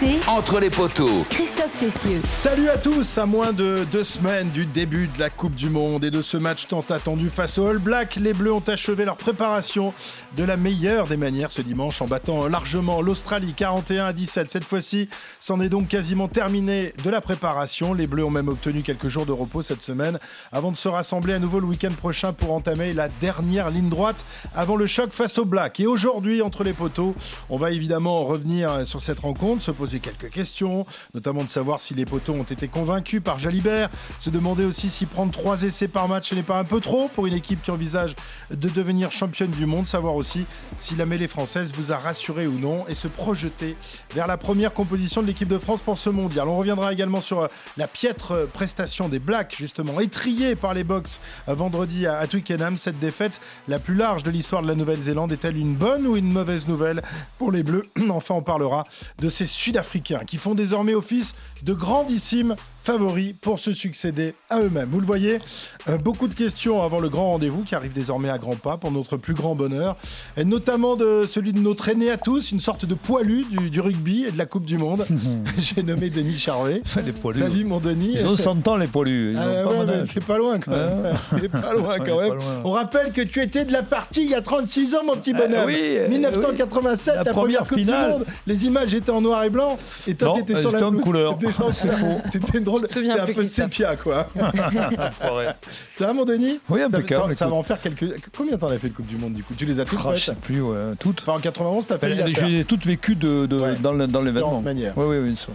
RMC, Entre les poteaux. Christophe Cessieux. Salut à tous, à moins de deux semaines du début de la Coupe du Monde et de ce match tant attendu face aux All Blacks, les Bleus ont achevé leur préparation de la meilleure des manières ce dimanche en battant largement l'Australie 41 à 17. Cette fois-ci, c'en est donc quasiment terminé de la préparation. Les Bleus ont même obtenu quelques jours de repos cette semaine avant de se rassembler à nouveau le week-end prochain pour entamer la dernière ligne droite avant le choc face aux Blacks. Et aujourd'hui, entre les poteaux, on va évidemment revenir sur cette rencontre, se poser quelques questions, notamment de savoir si les poteaux ont été convaincus par Jalibert, se demander aussi si prendre trois essais par match n'est pas un peu trop pour une équipe qui envisage de devenir championne du monde, savoir aussi si la mêlée française vous a rassuré ou non et se projeter vers la première composition de l'équipe de France pour ce mondial. On reviendra également sur euh, la piètre euh, prestation des Blacks, justement, étriée par les Box euh, vendredi à Twickenham. Cette défaite, la plus large de l'histoire de la Nouvelle-Zélande, est-elle une bonne ou une mauvaise nouvelle pour les Bleus? Enfin, on parlera de ces Sud-Africains qui font désormais office de grandissimes favoris pour se succéder à eux-mêmes. Vous le voyez, euh, beaucoup de questions avant le grand rendez-vous qui arrive désormais à grands pas pour notre plus grand bonheur, et notamment de celui de notre aîné à tous, une sorte de poilu du, du rugby et de la Coupe du Monde. J'ai nommé Denis Charvet. Les poilus. Salut mon Denis. Ils ont 100 ans les poilus. Ont ouais, pas t'es loin quand même. T'es pas loin Ouais, quand pas même. loin. On rappelle que tu étais de la partie il y a 36 ans, mon petit bonhomme. Ah oui, euh, 1987, oui. la, première première Coupe finale. du Monde. Les images étaient en noir et blanc et toi t'étais sur la couleur. C'était une drôle. C'était un peu sépia quoi. Ça va mon Denis? Oui, impeccable, ça, ça va en faire quelques. Combien t'en as fait de Coupe du Monde du coup? Tu les as toutes Ah, je sais plus, ouais, toutes. Enfin en 91 t'as fait je les ai toutes vécues de, de- Ouais. dans l'événement. Manières. Oui, oui, oui. ça.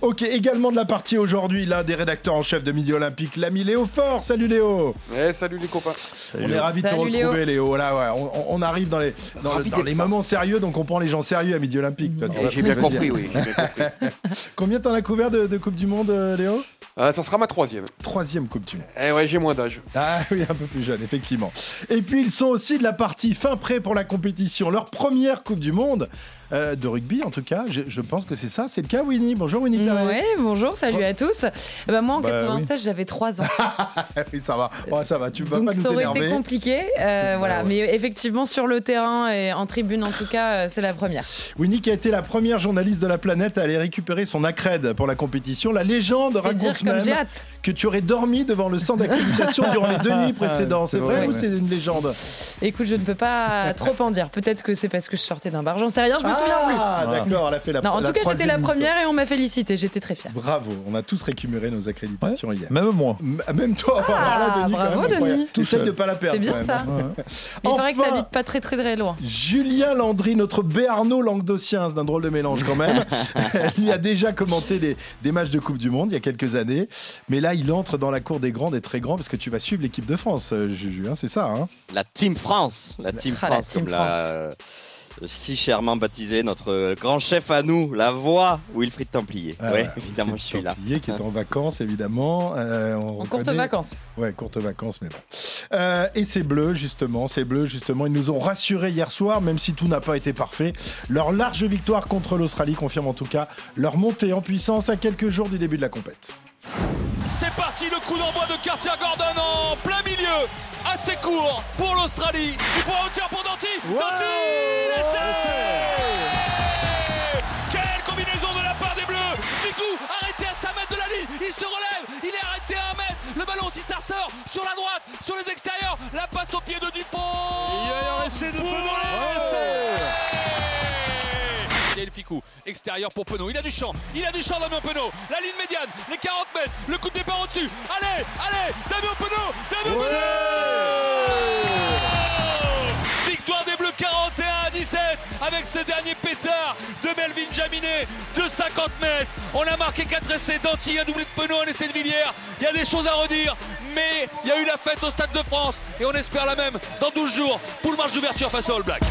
Ok, également de la partie aujourd'hui, l'un des rédacteurs en chef de Midi Olympique, l'ami Léo Fort. Salut Léo Eh, salut les copains. On est ravis de te retrouver, Léo. Voilà, ouais, on, arrive dans les, dans, les moments sérieux, donc on prend les gens sérieux à Midi Olympique. J'ai bien compris, oui. j'ai bien compris. Combien t'en as couvert de, de Coupe du Monde, euh, Léo Euh, ça sera ma troisième. Troisième Coupe du Monde. Eh ouais, j'ai moins d'âge. Ah oui, un peu plus jeune, effectivement. Et puis ils sont aussi de la partie fin prêt pour la compétition. Leur première Coupe du Monde, euh, de rugby en tout cas. Je, je pense que c'est ça. C'est le cas, Winnie. Bonjour, Winnie. Ouais, bonjour, salut à tous. Eh ben, moi, en Bah, 96, j'avais 3 ans. oui, ça va. Oh, ça va, tu vas Donc pas nous ça aurait été compliqué. Euh, voilà. ouais. Mais effectivement, sur le terrain et en tribune, en tout cas, euh, c'est la première. Winnie qui a été la première journaliste de la planète à aller récupérer son accred pour la compétition. La légende C'est dire raconte comme j'ai hâte. Que tu aurais dormi devant le centre d'accréditation durant les deux nuits précédentes. C'est c'est vrai vrai, ou c'est une légende Écoute, je ne peux pas trop en dire. Peut-être que c'est parce que je sortais d'un bar. J'en sais rien, je me souviens plus. Ah, d'accord, elle a fait la Non, en la tout cas, j'étais la première et on m'a félicité. J'étais très fière. Bravo, on a tous récupéré nos accréditations hier. Même moi. M- Même toi, Ah, là, Denis, bravo, même. Denis. Tu seul. de pas la perdre. C'est bien ça. Ouais. Il paraît que Enfin, t'habites pas très très très loin. Julien Landry, notre Béarnaud languedocien, c'est un drôle de mélange quand même. lui a déjà commenté des, des matchs de Coupe du Monde il y a quelques années. Mais là, il entre dans la cour des grands, des très grands, parce que tu vas suivre l'équipe de France, euh, Juju, hein, c'est ça. Hein La Team France, la Team Ah, la France, Team comme l'a euh, si chèrement baptisé notre grand chef à nous, la voix Wilfried Templier. Ah ouais, évidemment, je suis là. Templier qui est en vacances, évidemment. Euh, on En courte reconnaît- vacances. Ouais, courte vacances, mais bon. Euh, et ces bleus, justement, ces bleus, justement, ils nous ont rassurés hier soir, même si tout n'a pas été parfait. Leur large victoire contre l'Australie confirme en tout cas leur montée en puissance à quelques jours du début de la compète. C'est parti, le coup d'envoi de Cartier Gordon en plein milieu, assez court pour l'Australie. Du point hauteur pour Danti. Danti, l'essai Quelle combinaison de la part des Bleus. Ficou arrêté à 5 mètres de la ligne, il se relève, il est arrêté à 1 mètre, le ballon si ça ressort sur la droite, sur les extérieurs, la passe au pied de Dupont. Il y a un essai de le Ficou, extérieur pour Penaud. Il a du champ, il a du champ Damien Penaud. La ligne médiane, les 40 mètres, le coup de départ au-dessus. Allez, allez, Damien Penaud, Damien Penaud Victoire des Bleus 41 à 17 avec ce dernier pétard de Melvin Jaminet de 50 mètres. On a marqué 4 essais d'Anti, un doublé de Penaud, un essai de Villiers. Il y a des choses à redire, mais il y a eu la fête au Stade de France et on espère la même dans 12 jours pour le match d'ouverture face aux All Blacks.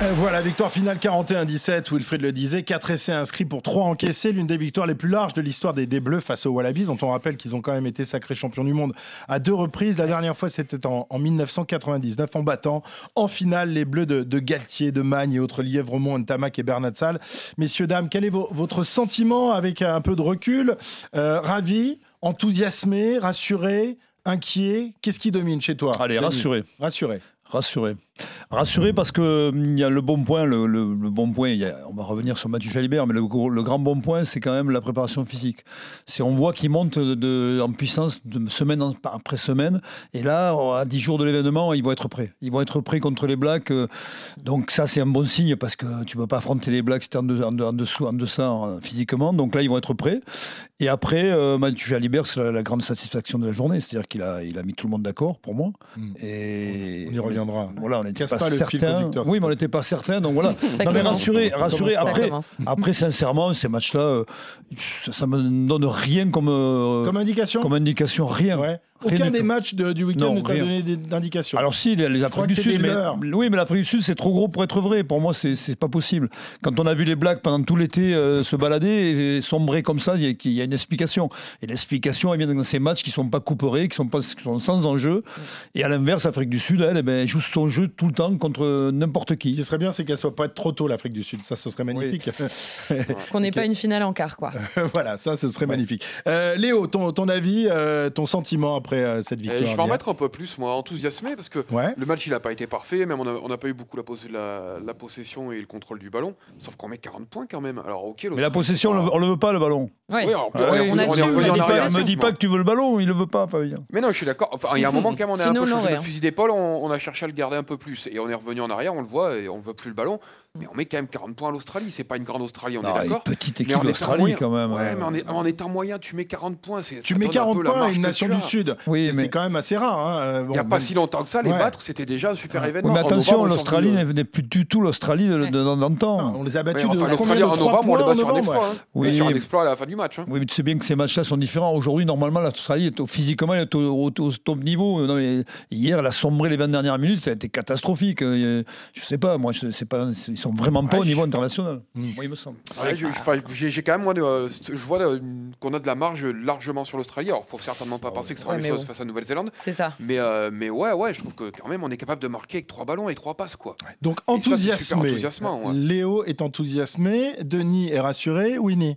Euh, Voilà, victoire finale 41-17, Wilfried le disait, 4 essais inscrits pour 3 encaissés, l'une des victoires les plus larges de l'histoire des, des Bleus face aux Wallabies, dont on rappelle qu'ils ont quand même été sacrés champions du monde à deux reprises. La dernière fois, c'était en, en 1999, en battant en finale les Bleus de, de Galtier, de Magne et autres Lièvremont, Ntamak et Bernat Sall. Messieurs, dames, quel est vo- votre sentiment avec un peu de recul? Euh, Ravi, enthousiasmé, rassuré, inquiet? Qu'est-ce qui domine chez toi Allez, rassuré. Rassuré. Rassuré. Rassuré parce que hum, il y a le bon point, le, le- le bon point. il y a- on va revenir sur Mathieu Jalibert, mais le, grand bon point, c'est quand même la préparation physique. C'est on voit qu'il monte de, de- en puissance de semaine en- après semaine, et là, à 10 jours de l'événement, ils vont être prêts. Ils vont être prêts contre les Blacks. euh, donc ça, c'est un bon signe parce que tu peux pas affronter les Blacks si en, de- en, en dessous, en deçà physiquement. Donc là, ils vont être prêts. Et après, euh, Mathieu Jalibert, c'est la, la grande satisfaction de la journée, c'est-à-dire qu'il a, il a mis tout le monde d'accord pour moi. Mm. Et On y reviendra. Voilà, on n'était pas, pas certain. Oui, mais on n'était pas certain. Donc voilà. Ça non mais commence. rassuré, rassuré. commence Ça Après, après sincèrement, ces matchs-là, euh, ça, ça me donne rien comme euh, Comme indication? comme indication, rien. Ouais. Aucun des tout. matchs de- du week-end ne t'a donné d'indication. Alors si, les, Afriques que du Sud, mais, oui, mais l'Afrique du Sud, c'est trop gros pour être vrai. Pour moi, c'est pas possible. Quand on a vu les Blacks pendant tout l'été euh, se balader et sombrer comme ça, il y, a- il y a une explication. Et l'explication, elle vient dans ces matchs qui sont pas couperés, qui sont pas qui sont sans enjeu. Et à l'inverse, l'Afrique du Sud, elle, eh ben, elle joue son jeu tout le temps contre n'importe Ce qui qui. serait bien, c'est qu'elle soit pas trop tôt, l'Afrique du Sud. Ça, ce serait magnifique. Qu'on n'ait pas une finale en quart, quoi. voilà, ça, ce serait magnifique. Euh, Léo, ton, ton avis, euh, ton sentiment après euh, cette Et victoire je vais en mettre un peu plus, moi, enthousiasmé, parce que Ouais. le match, il n'a pas été parfait, même on n'a pas eu beaucoup la, pos- la- la possession et le contrôle du ballon, sauf qu'on met 40 points quand même. Alors, ok, Mais la possession, on le- on le veut pas, le ballon. Ouais. Oui, Ah on, dit Me dis pas- arrière. pas, me dis pas que tu veux le ballon, il le veut pas, Fabien. Mais non, je suis d'accord. Enfin, il y a un moment quand même, on a un peu changé notre fusil d'épaule, on, on a cherché à le garder un peu plus. Et on est revenu en arrière, on le voit, et on veut plus le ballon. Mais on met quand même 40 points à l'Australie. C'est pas une grande Australie, on Non, est d'accord petite équipe d'Australie quand même. Ouais, mais en, euh. est- en étant moyen, tu mets 40 points. c'est- Tu mets donne un 40 peu la points à une nation du. Sud. Oui, C'est- mais- C'est quand même assez rare. hein. Euh, Il n'y a pas si longtemps que ça, les Ouais. battre, c'était déjà un super Oui, événement. mais En attention, l'Australie n'est plus du tout l'Australie de- de- d'antan. on les a Ouais, battus enfin, de l'Australie en novembre, on les bat en sur un novembre, exploit. hein. Oui, sur un exploit à la fin du match. hein. Oui, mais tu sais bien que ces matchs-là sont différents. Aujourd'hui, normalement, l'Australie physiquement elle est au, top niveau. Hier, elle a sombré les 20 dernières minutes. Ça a été catastrophique. Euh, Je sais pas, moi, je sais pas, ils sont vraiment pas Ouais, au niveau je- international. Moi, il me semble. Ouais, je- enfin, J'ai quand même, moi, de- euh, je vois euh, qu'on a de la marge largement sur l'Australie. Alors, faut certainement pas penser que ce sera Ouais, la même chose bon. face à Nouvelle-Zélande. C'est ça. Mais, euh, mais ouais, ouais, je trouve que quand même, on est capable de marquer avec trois ballons et trois passes, quoi. Donc enthousiasmé. ouais. Léo est enthousiasmé. Denis est rassuré. Winnie.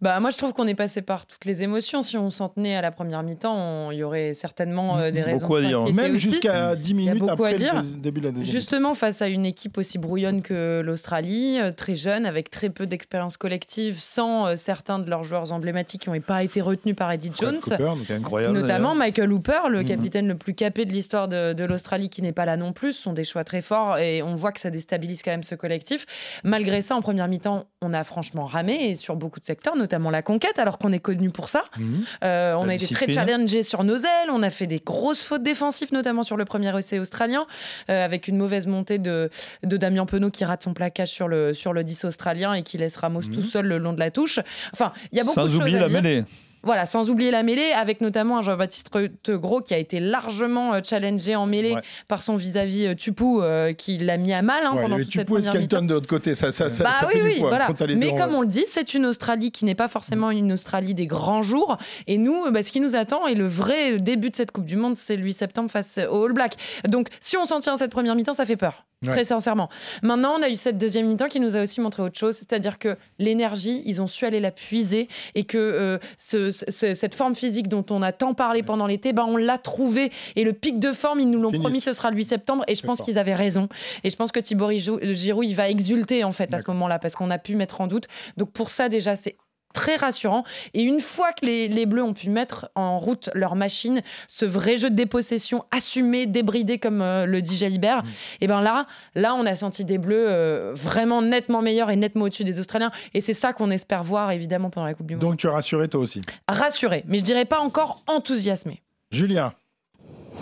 Bah, moi, je trouve qu'on est passé par toutes les émotions. Si on s'en tenait à la première mi-temps, il y aurait certainement euh, des raisons Beaucoup à de dire. Même jusqu'à 10 y a minutes après dire. le début de la deuxième. Justement, face à une équipe aussi brouillonne que l'Australie, euh, très jeune, avec très peu d'expérience collective, sans euh, certains de leurs joueurs emblématiques qui n'ont pas été retenus par Eddie Jones. Cooper, incroyable. Notamment Michael Hooper, le Mhm. capitaine le plus capé de l'histoire de, de l'Australie, qui n'est pas là non plus. Ce sont des choix très forts et on voit que ça déstabilise quand même ce collectif. Malgré ça, en première mi-temps, on a franchement ramé et sur beaucoup de secteurs, notamment la conquête, alors qu'on est connu pour ça. Mhm. Euh, on La a été très challengé sur nos ailes, on a fait des grosses fautes défensives, notamment sur le premier essai australien, euh, avec une mauvaise montée de, de Damien Penaud qui rate son plaquage sur le, sur le 10 australien et qui laisse Ramos Mhm. tout seul le long de la touche. Enfin, il y a beaucoup de Sans choses oublier à la dire. mêlée. Voilà, sans oublier la mêlée, avec notamment un Jean-Baptiste Gros qui a été largement euh, challengé en mêlée Ouais. par son vis-à-vis euh, Tupou, euh, qui l'a mis à mal hein, Ouais, pendant toute cette Tupou et première mi-temps. Skelton de l'autre côté. Ça, ça, ça, Bah ça oui, fait du oui, poids voilà. Mais comme on le dit, c'est une Australie qui n'est pas forcément une Australie des grands jours. Et nous, bah, ce qui nous attend et le vrai début de cette Coupe du Monde, c'est le 8 septembre face aux All Blacks. Donc, si on s'en tient à cette première mi-temps, ça fait peur. Ouais. Très sincèrement. Maintenant, on a eu cette deuxième mi-temps qui nous a aussi montré autre chose, c'est-à-dire que l'énergie, ils ont su aller la puiser et que euh, ce- ce- cette forme physique dont on a tant parlé pendant l'été, ben, on l'a trouvée. Et le pic de forme, ils nous l'ont promis, ce sera le 8 septembre. Et je pense qu'ils avaient raison. Et je pense que Thibaut Giroud, il va exulter en fait à ce moment-là parce qu'on a pu mettre en doute. Donc pour ça déjà, c'est très rassurant. Et une fois que les, les Bleus ont pu mettre en route leur machine, ce vrai jeu de dépossession assumé, débridé comme euh, le dit Jalibert, Mm. et ben là, là on a senti des Bleus euh, vraiment nettement meilleurs et nettement au-dessus des Australiens. Et c'est ça qu'on espère voir évidemment pendant la Coupe du Monde. Donc tu es rassuré toi aussi? Rassuré, mais je dirais pas encore enthousiasmé. Julien.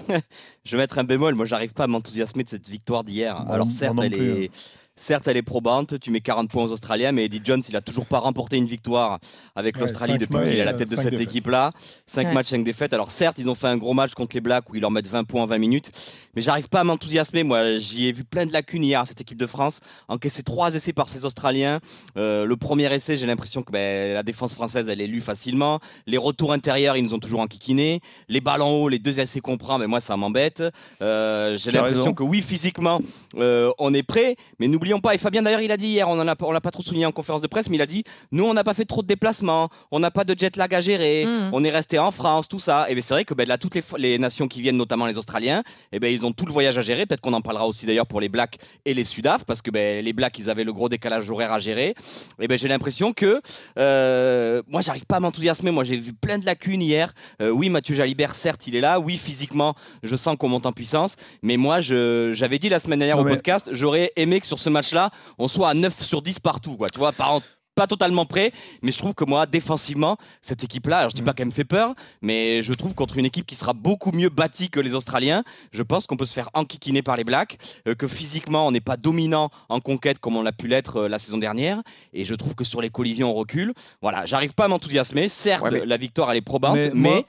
Je vais mettre un bémol. Moi, j'arrive pas à m'enthousiasmer de cette victoire d'hier. Alors, certes, elle plus, est. Certes, elle est probante, tu mets 40 points aux Australiens, mais Eddie Jones, il a toujours pas remporté une victoire avec Ouais, l'Australie depuis qu'il est à la euh, tête de cinq cette équipe-là. 5 Ouais. matchs, 5 défaites. Alors certes, ils ont fait un gros match contre les Blacks où ils leur mettent 20 points en 20 minutes, mais j'arrive pas à m'enthousiasmer. Moi, j'y ai vu plein de lacunes hier à cette équipe de France. Encaissé trois essais par ces Australiens. Euh, le premier essai, j'ai l'impression que ben, la défense française, elle est lue facilement. Les retours intérieurs, ils nous ont toujours enquiquinés. Les balles en haut, les deux essais qu'on prend, mais moi, ça m'embête. Euh, j'ai l'impression que oui, physiquement, euh, on est prêt, mais n'oubliez n'oublions pas, et Fabien d'ailleurs il a dit hier, on on l'a pas trop souligné en conférence de presse, mais il a dit, nous on n'a pas fait trop de déplacements, on n'a pas de jet lag à gérer, Mm. on est resté en France, tout ça. Et bien c'est vrai que ben, là toutes les, nations qui viennent, notamment les Australiens, et ben ils ont tout le voyage à gérer. Peut-être qu'on en parlera aussi d'ailleurs pour les Blacks et les Sudaf, parce que ben, les Blacks ils avaient le gros décalage horaire à gérer. Et ben j'ai l'impression que euh, moi j'arrive pas à m'enthousiasmer. Moi j'ai vu plein de lacunes hier. Euh, oui Mathieu Jalibert certes il est là, oui physiquement je sens qu'on monte en puissance, mais moi j'avais dit la semaine dernière au podcast, j'aurais aimé que sur ce match-là on soit à 9 sur 10 partout, quoi. Tu vois, en- pas totalement prêt, mais je trouve que moi, défensivement, cette équipe-là, alors je dis pas qu'elle me fait peur, mais je trouve contre une équipe qui sera beaucoup mieux bâtie que les Australiens, je pense qu'on peut se faire enquiquiner par les Blacks, euh, que physiquement, on n'est pas dominant en conquête comme on l'a pu l'être euh, la saison dernière, et je trouve que sur les collisions, on recule. Voilà, j'arrive pas à m'enthousiasmer. Certes, Ouais, mais- la victoire, elle est probante, Mais mais, moi-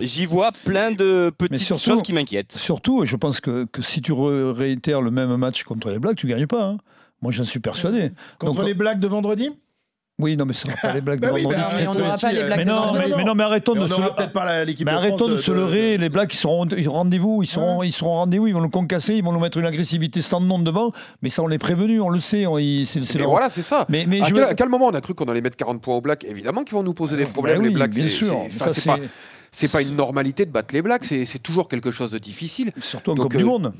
j'y vois plein de petites surtout- choses qui m'inquiètent. Surtout, je pense que, que si tu re- réitères le même match contre les Blacks, tu gagnes pas. hein. Moi, j'en suis persuadé. Contre Donc- les blagues de vendredi? Oui, non, mais ce sera pas les Blacks Bah de oui, bah, on n'aura pas les Blacks mais, de non, vendredi. mais, non, mais non, mais arrêtons de se pas Mais de arrêtons de, leurrer, les Blacks ils seront, rendez-vous, ils seront, ils seront au rendez-vous, ils vont nous concasser, ils vont nous mettre une agressivité sans nom devant, mais ça on les prévenu, on le sait, on- c'est c'est Mais leur- voilà, c'est ça. Mais, mais à, je quel, veux- à quel moment on a cru qu'on allait mettre 40 points aux Blacks Évidemment qu'ils vont nous poser des problèmes, Bah les Blacks. bien c'est- sûr. c'est- Ça, enfin, c'est c'est pas, pas une normalité de battre les Blacks, c'est c'est toujours quelque chose de difficile. surtout en Coupe du euh, Monde.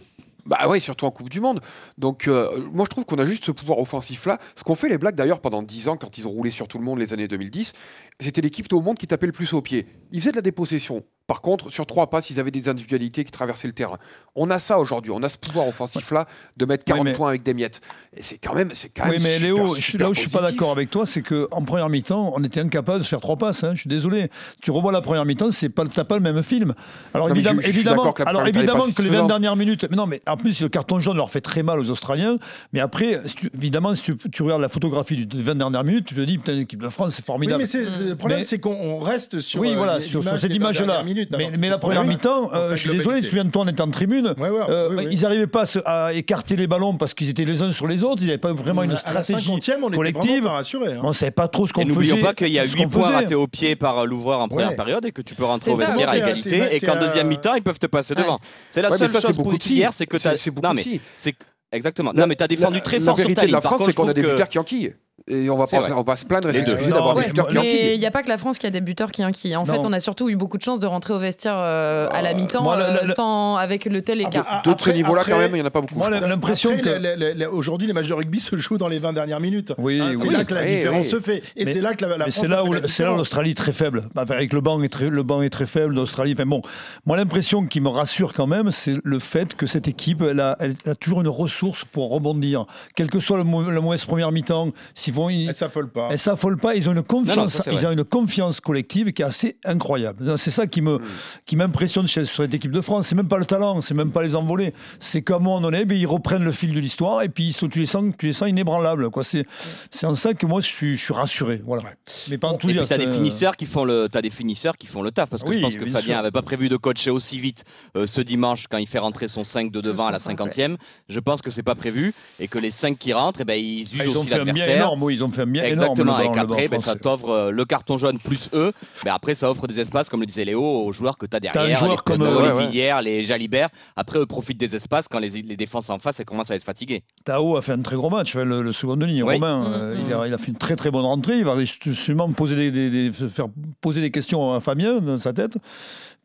Bah ouais, surtout en Coupe du Monde. Donc euh, moi je trouve qu'on a juste ce pouvoir offensif là. Ce qu'ont fait les Blacks d'ailleurs pendant 10 ans quand ils ont roulé sur tout le monde les années 2010, c'était l'équipe au monde qui tapait le plus au pied. Ils faisaient de la dépossession. Par contre, sur trois passes, ils avaient des individualités qui traversaient le terrain. On a ça aujourd'hui, on a ce pouvoir offensif là de mettre 40 mais- points avec des miettes. Et c'est quand même c'est quand Oui, même mais super, Léo, je suis super là où je suis pas positif. d'accord avec toi, c'est qu'en première mi-temps, on était incapable de se faire trois passes. hein, je suis désolé. Tu revois la première mi-temps, c'est pas, t'as pas le même film. Alors Non, mais évidemment, je- je suis évidemment, que alors évidemment que les 20 satisfaisante. dernières minutes. Mais non, mais en plus le carton jaune leur fait très mal aux Australiens. Mais après, si tu- évidemment, si tu, tu regardes la photographie des 20 dernières minutes, tu te dis putain, l'équipe de France, c'est Oui, formidable. mais c'est- le problème, Mais- c'est qu'on on reste sur. oui, euh, voilà, sur, sur l'image cette des 20 image-là. Minutes, Mais, la première mi-temps, euh, je suis désolé, souviens-toi, on était en tribune. Ouais, ouais, Euh, oui, oui. Ils n'arrivaient pas à, écarter les ballons parce qu'ils étaient les uns sur les autres. Ils n'avaient pas vraiment une À la stratégie 50e, on était collective. pas hein. On ne savait pas trop ce qu'on Et faisait. n'oublions pas qu'il y a ce 8 qu'on points ratés au pied par l'ouvreur en première Ouais. période et que tu peux rentrer au vestiaire à égalité et qu'en deuxième mi-temps ils peuvent te passer devant. C'est la seule chose beaucoup de positive si. hier, c'est que non mais si. c'est exactement. La- Non mais t'as défendu la- très la fort sur ta la ligne. Par France, contre, c'est qu'on a des buteurs qui enquillent. Et on va C'est pas, on va se plaindre et s'excuser d'avoir Ouais, des buteurs qui Mais il n'y a pas que la France qui a des buteurs qui inquillent. En Non. fait, on a surtout eu beaucoup de chance de rentrer au vestiaire euh, à la mi-temps euh, la- sans, avec le tel écart. D'autres de ce niveau-là, quand même, il n'y en a pas beaucoup. Moi, l'impression Après, que. le- le- le- Aujourd'hui, les matchs de rugby se jouent dans les 20 dernières minutes. Oui, Hein, c'est oui. là que la différence oui. se fait. Et Mais- c'est là que la, la c'est là où c'est l'Australie est très faible. Bah, Avec le banc est très le banc est très faible l'Australie. Enfin bon, moi l'impression qui me rassure quand même, c'est le fait que cette équipe elle a, elle a toujours une ressource pour rebondir, quel que soit la mauvaise première mi-temps. S'ils vont, ils, Elle s'affole pas. elles s'affolent pas. Ils ont une confiance, ça, ils ont une confiance collective qui est assez incroyable. C'est ça qui me Mm. qui m'impressionne chez- sur cette équipe de France. C'est même pas le talent, c'est même pas les envolées. C'est qu'à un moment donné, ben, ils reprennent le fil de l'histoire et puis ils sont, tu les sens, tu les sens inébranlables. Quoi. C'est c'est en ça que moi je suis, je suis rassuré. Voilà. Mais pas Et puis enthousiaste. t'as des finisseurs qui font le, t'as des finisseurs qui font le taf parce que Oui, je pense que bien Fabien sûr. avait pas prévu de coacher aussi vite euh, ce dimanche quand il fait rentrer son 5 de devant à la son cinq, 50e. Je pense que c'est pas prévu et que les 5 qui rentrent, eh ben, ils usent Ah, ils ont aussi l'adversaire. Ils ont fait un bien Exactement, énorme. et qu'après, ben, ça t'offre euh, le carton jaune plus eux. Mais après, ça offre des espaces, comme le disait Léo, aux joueurs que tu as un derrière, joueur les comme, Penaud, euh, les ouais, ouais. Villiers, les Jalibert. Après, eux profitent des espaces quand les, les défenses en face elles commencent à être fatiguées. Tao a fait un très gros match, le, le second de ligne, Oui. Romain. Mhm. euh, il, a, il a fait une très très bonne rentrée. Il va sûrement me poser des, des- des- faire poser des questions à Fabien dans sa tête.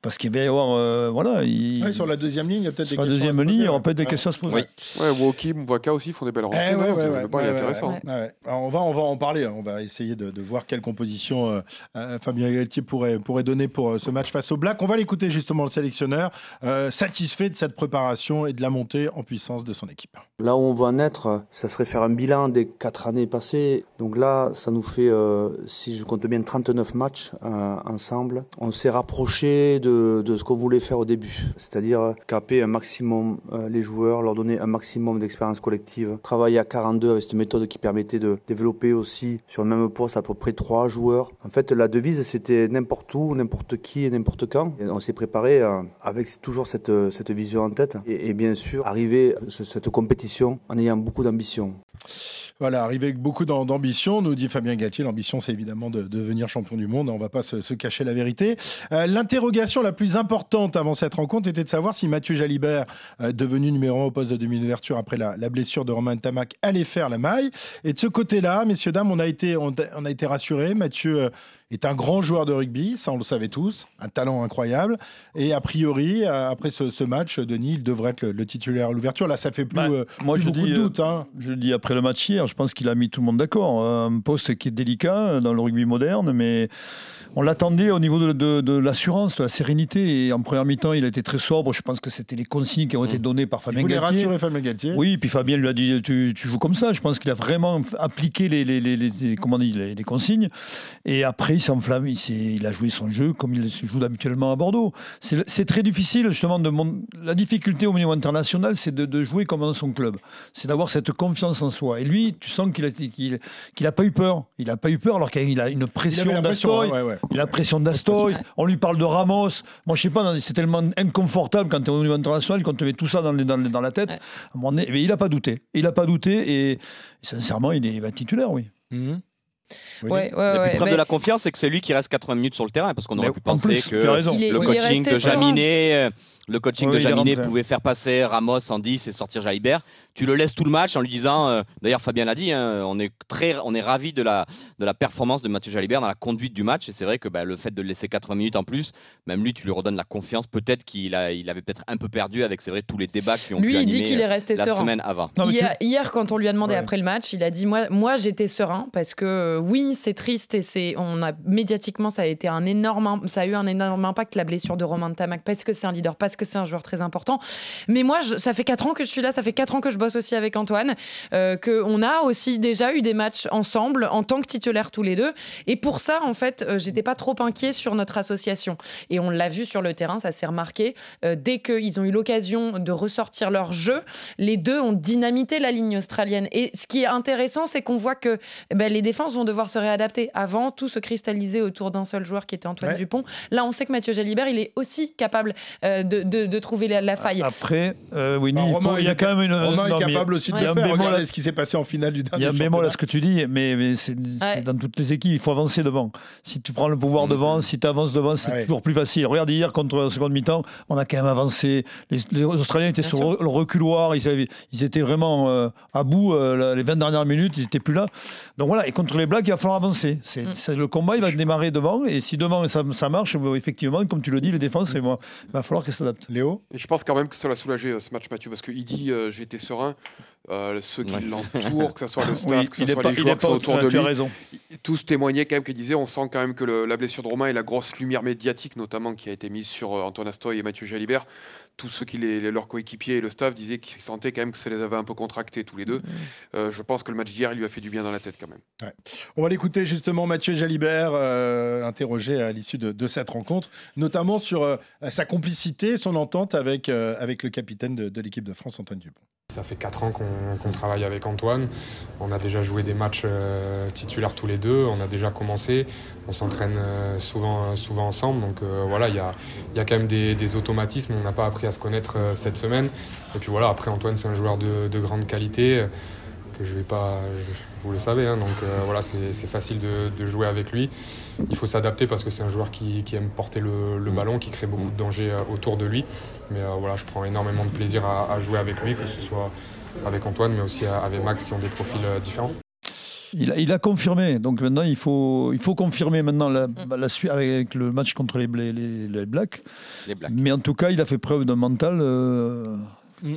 Parce qu'il va y avoir. euh, voilà, il, Ouais, sur la deuxième ligne, il y a peut-être des sur la questions deuxième ligne, il y aura peut-être des ouais. questions à se poser. Oui. Ouais, Woki, Mwaka aussi font des belles. Eh ouais, non ouais, le ouais, banc, il ouais, est ouais, intéressant. ouais. Ouais. Alors, on, va, on va en parler. On va essayer de, de voir quelle composition euh, euh, Fabien Galtier pourrait, pourrait donner pour euh, ce match face au Black. On va l'écouter justement, le sélectionneur, euh, satisfait de cette préparation et de la montée en puissance de son équipe. Là où on va naître, ça serait faire un bilan des quatre années passées. Donc là, ça nous fait, euh, si je compte bien, 39 matchs euh, ensemble. On s'est rapproché de, de ce qu'on voulait faire au début, c'est-à-dire caper un maximum euh, les joueurs, leur donner un maximum d'expérience collective. Travailler à 42 avec cette méthode qui permettait de développer aussi sur le même poste à peu près trois joueurs. En fait, la devise, c'était n'importe où, n'importe qui et n'importe quand. Et on s'est préparé euh, avec toujours cette, cette vision en tête. Et, bien sûr, arriver à ce- cette compétition en ayant beaucoup d'ambition. Voilà, arrivé avec beaucoup d'am- d'ambition, nous dit Fabien Galtier. L'ambition, c'est évidemment de, de devenir champion du monde. On ne va pas se, se cacher la vérité. Euh, L'interrogation la plus importante avant cette rencontre était de savoir si Mathieu Jalibert, euh, devenu numéro 1 au poste de demi-ouverture après la, la blessure de Romain Tamac, allait faire la maille. Et de ce côté-là, messieurs, dames, on a été, on, a- on a été rassurés. Mathieu euh, est un grand joueur de rugby, ça on le savait tous, un talent incroyable. Et a priori, euh, après ce, ce match, Denis, il devrait être le, le titulaire à l'ouverture. Là, ça fait plus, Bah, euh, moi, plus je beaucoup dis, de doutes. hein. Je le dis après le match hier, je pense qu'il a mis tout le monde d'accord. Un poste qui est délicat dans le rugby moderne, mais on l'attendait au niveau de, de- de l'assurance, de la sérénité. Et en première mi-temps, il a été très sobre. Je pense que c'était les consignes qui ont été données par Fabien Galtier. rassurer Fabien Galtier? Oui, puis Fabien lui a dit tu, tu joues comme ça. Je pense qu'il a vraiment appliqué les, les, les, les- comment dit, les, les consignes. Et après, il s'enflamme. Il, il a joué son jeu comme il se joue habituellement à Bordeaux. C'est c'est très difficile, justement. De mon- la difficulté au niveau international, c'est de, de jouer comme dans son club. C'est d'avoir cette confiance en soi. Et lui, tu sens qu'il a, qu'il, qu'il a pas eu peur. Il a pas eu peur alors qu'il a une Il avait pression ouais, ouais. Il a la pression d'Astoy, on lui parle de Ramos. Moi, je sais pas, c'est tellement inconfortable quand tu es au niveau international, quand tu mets tout ça dans, les- dans, les- dans la tête. Ouais. Mais il n'a pas douté. Il n'a pas douté et, sincèrement, il, est, il va être titulaire, oui. Mhm. Oui, Ouais, ouais, La ouais, plus preuve mais- de la confiance, c'est que c'est lui qui reste 80 minutes sur le terrain, parce qu'on aurait pu en penser plus, que est- le coaching de. Jaminet, euh, le coaching Oui, de Jaminet pouvait faire passer Ramos en 10 et sortir Jalibert. Tu le laisses tout le match en lui disant, euh, d'ailleurs Fabien l'a dit, hein, on est très, on est ravi de la de la performance de Mathieu Jalibert dans la conduite du match. Et c'est vrai que bah, le fait de le laisser 80 minutes en plus, même lui, tu lui redonnes la confiance. Peut-être qu'il a, il avait peut-être un peu perdu avec, c'est vrai, tous les débats qui ont Lui, pu il dit animer qu'il est euh, resté la serein. semaine avant. Non, mais tu- Hier, hier, quand on lui a demandé Ouais. après le match, il a dit moi, moi j'étais serein parce que euh, oui, c'est triste et c'est, on a médiatiquement ça a été un énorme, ça a eu un énorme impact la blessure de Romain de Tamac parce que c'est un leader, parce que c'est un joueur très important. Mais moi, ça fait quatre ans que je suis là, ça fait quatre ans que je bosse aussi avec Antoine, euh, que on a aussi déjà eu des matchs ensemble en tant que titulaires tous les deux. Et pour ça, en fait, euh, j'étais pas trop inquiet sur notre association. Et on l'a vu sur le terrain, ça s'est remarqué. Euh, dès qu'ils ont eu l'occasion de ressortir leur jeu, les deux ont dynamité la ligne australienne. Et ce qui est intéressant, c'est qu'on voit que eh ben, les défenses vont devoir se réadapter. Avant, tout se cristallisait autour d'un seul joueur qui était Antoine Ouais. Dupont. Là, on sait que Mathieu Jalibert, il est aussi capable euh, de, de- de trouver la, la faille. Après, euh, Winnie, Alors, il, faut- il y a quand même une. Romain non, est capable aussi de il y a le un faire. bémol Regardez à- ce qui s'est passé en finale du Il dernier y a un bémol à ce que tu dis, mais, mais c'est Ouais. dans toutes les équipes, il faut avancer devant. Si tu prends le pouvoir Mhm. devant, si tu avances devant, c'est ouais. toujours plus facile. Regarde hier contre la seconde mi-temps, on a quand même avancé. Les, les Australiens étaient Bien sur sûr. le reculoir, ils, avaient- ils étaient vraiment euh, à bout euh, les 20 dernières minutes, ils n'étaient plus là. Donc voilà, et contre les Blacks, il va falloir avancer. C'est Mm. c'est- le combat, il va démarrer devant, et si devant ça, ça marche, effectivement, comme tu le dis, les défenses, il va, il va falloir qu'elles s'adaptent. Léo? Et je pense quand même que ça l'a soulagé euh, ce match, Mathieu, parce qu'il dit euh, été serein. Euh, ceux qui Ouais. l'entourent, que ce soit le staff, Oui, que ce soit pas- les joueurs qui sont autour de lui, raison. tous témoignaient quand même qu'ils disaient on sent quand même que le- la blessure de Romain et la grosse lumière médiatique notamment qui a été mise sur euh, Antoine Astoy et Mathieu Jalibert tous ceux qui les, leurs coéquipiers et le staff disaient qu'ils sentaient quand même que ça les avait un peu contractés tous les deux Euh, je pense que le match d'hier il lui a fait du bien dans la tête quand même On va l'écouter justement Mathieu Jalibert, euh, interrogé à l'issue de, de cette rencontre, notamment sur euh, sa complicité, son entente avec, avec le capitaine de, de l'équipe de France, Antoine Dupont. Ça fait 4 ans qu'on travaille avec Antoine. On a déjà joué des matchs euh, titulaires tous les deux. On a déjà commencé. On s'entraîne euh, souvent, souvent ensemble. Donc euh, voilà, il y a, y a quand même des, automatismes. On n'a pas appris à se connaître euh, cette semaine. Et puis voilà, après Antoine, c'est un joueur de, de grande qualité euh, que je vais pas. vous le savez. hein. donc euh, voilà, c'est facile de, jouer avec lui. Il faut s'adapter parce que c'est un joueur qui, aime porter le, le ballon, qui crée beaucoup de danger euh, autour de lui. Mais euh, voilà, je prends énormément de plaisir à, à jouer avec lui, que ce soit avec Antoine, mais aussi avec Max, qui ont des profils euh, différents. Il a, il a confirmé, donc maintenant il faut, il faut confirmer maintenant la, Mm. la suite avec le match contre les, les, les Blacks. Les Blacks. Mais en tout cas, il a fait preuve d'un mental euh,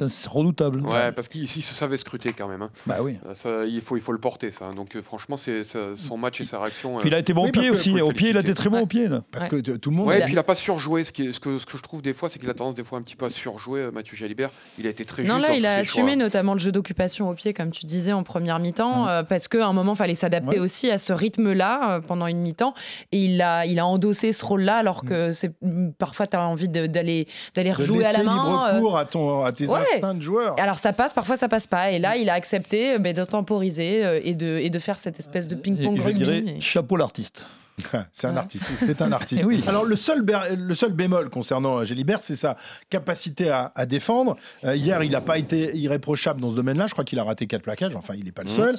c'est redoutable. ouais parce qu'ici il se savait scruter quand même hein. Bah oui. Euh, ça, il, faut, il faut le porter ça donc euh, franchement c'est son match et sa réaction euh, Puis il a été bon Oui, au pied que aussi. Au pied, il a été très bon Ouais. au pied. là. Parce Ouais. que tout le monde. Ouais, et puis il a pas surjoué. Ce, qui est- ce, que, ce que je trouve des fois, c'est qu'il a tendance des fois un petit peu à surjouer, euh, Mathieu Jalibert. Il a été très Non, juste là, dans il a assumé choix. notamment le jeu d'occupation au pied, comme tu disais en première mi-temps, Mm. euh, parce qu'à un moment, il fallait s'adapter Ouais. aussi à ce rythme-là euh, pendant une mi-temps. Et il a, il a endossé ce rôle-là, alors que c'est mm, parfois, tu as envie d'aller rejouer à la main. libre euh, cours à, ton, à tes ouais. instincts de joueur. Alors ça passe, parfois ça passe pas. Et là, il a accepté euh, ben, de temporiser euh, et de, et de faire cette espèce de Et ping-pong je rugby. dirais Et- chapeau l'artiste. c'est un artiste. C'est un artiste. oui. Alors le seul, le seul bémol concernant Gélibert, c'est sa capacité à, défendre. hier, il n'a pas été irréprochable dans ce domaine-là. Je crois qu'il a raté quatre plaquages. Enfin, il n'est pas le seul.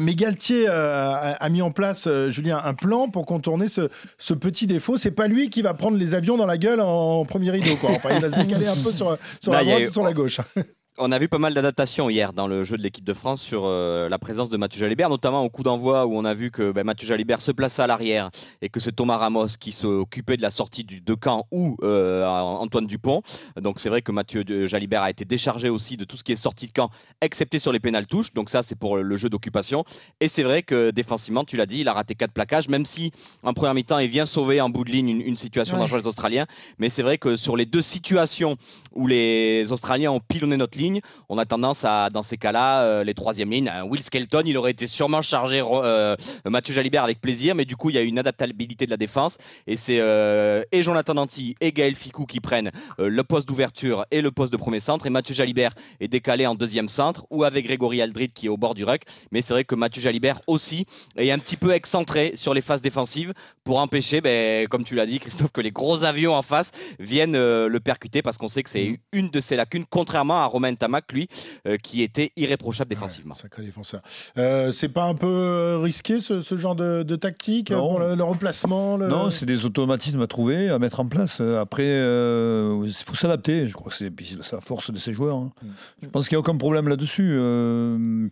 mais Galtier a, mis en place, Julien, un plan pour contourner ce, ce petit défaut. C'est pas lui qui va prendre les avions dans la gueule en premier rideau. Quoi. Enfin, il va se décaler un peu sur, sur la droite ou sur la gauche. On a vu pas mal d'adaptations hier dans le jeu de l'équipe de France sur euh, la présence de Mathieu Jalibert, notamment au coup d'envoi où on a vu que ben, Mathieu Jalibert se plaçait à l'arrière et que c'est Thomas Ramos qui s'occupait de la sortie du, de camp ou euh, Antoine Dupont. Donc c'est vrai que Mathieu Jalibert a été déchargé aussi de tout ce qui est sortie de camp, excepté sur les pénales touches. Donc ça c'est pour le jeu d'occupation. Et c'est vrai que défensivement, tu l'as dit, il a raté quatre plaquages, même si en première mi-temps il vient sauver en bout de ligne une, situation ouais. dangereuse des Australiens. Mais c'est vrai que sur les deux situations où les Australiens ont pilonné notre ligne, on a tendance à, dans ces cas-là, euh, les troisièmes lignes, Will Skelton, il aurait été sûrement chargé euh, Mathieu Jalibert avec plaisir, mais du coup, il y a une adaptabilité de la défense. Et c'est euh, et Jonathan Danti et Gaël Ficou qui prennent le poste d'ouverture et le poste de premier centre. Et Mathieu Jalibert est décalé en deuxième centre ou avec Grégory Aldrid qui est au bord du ruck. Mais c'est vrai que Mathieu Jalibert aussi est un petit peu excentré sur les phases défensives pour empêcher, ben, comme tu l'as dit, Christophe, que les gros avions en face viennent le percuter parce qu'on sait que c'est mmh. une de ses lacunes, contrairement à Romain Tamac lui, euh, qui était irréprochable défensivement. sacré défenseur. Euh, c'est pas un peu euh, risqué ce, genre de, tactique pour le, remplacement Non, c'est des automatismes à trouver, à mettre en place. Après, il faut s'adapter. Je crois que c'est la force de ces joueurs. Hein. Mm. Je pense qu'il n'y a aucun problème là-dessus.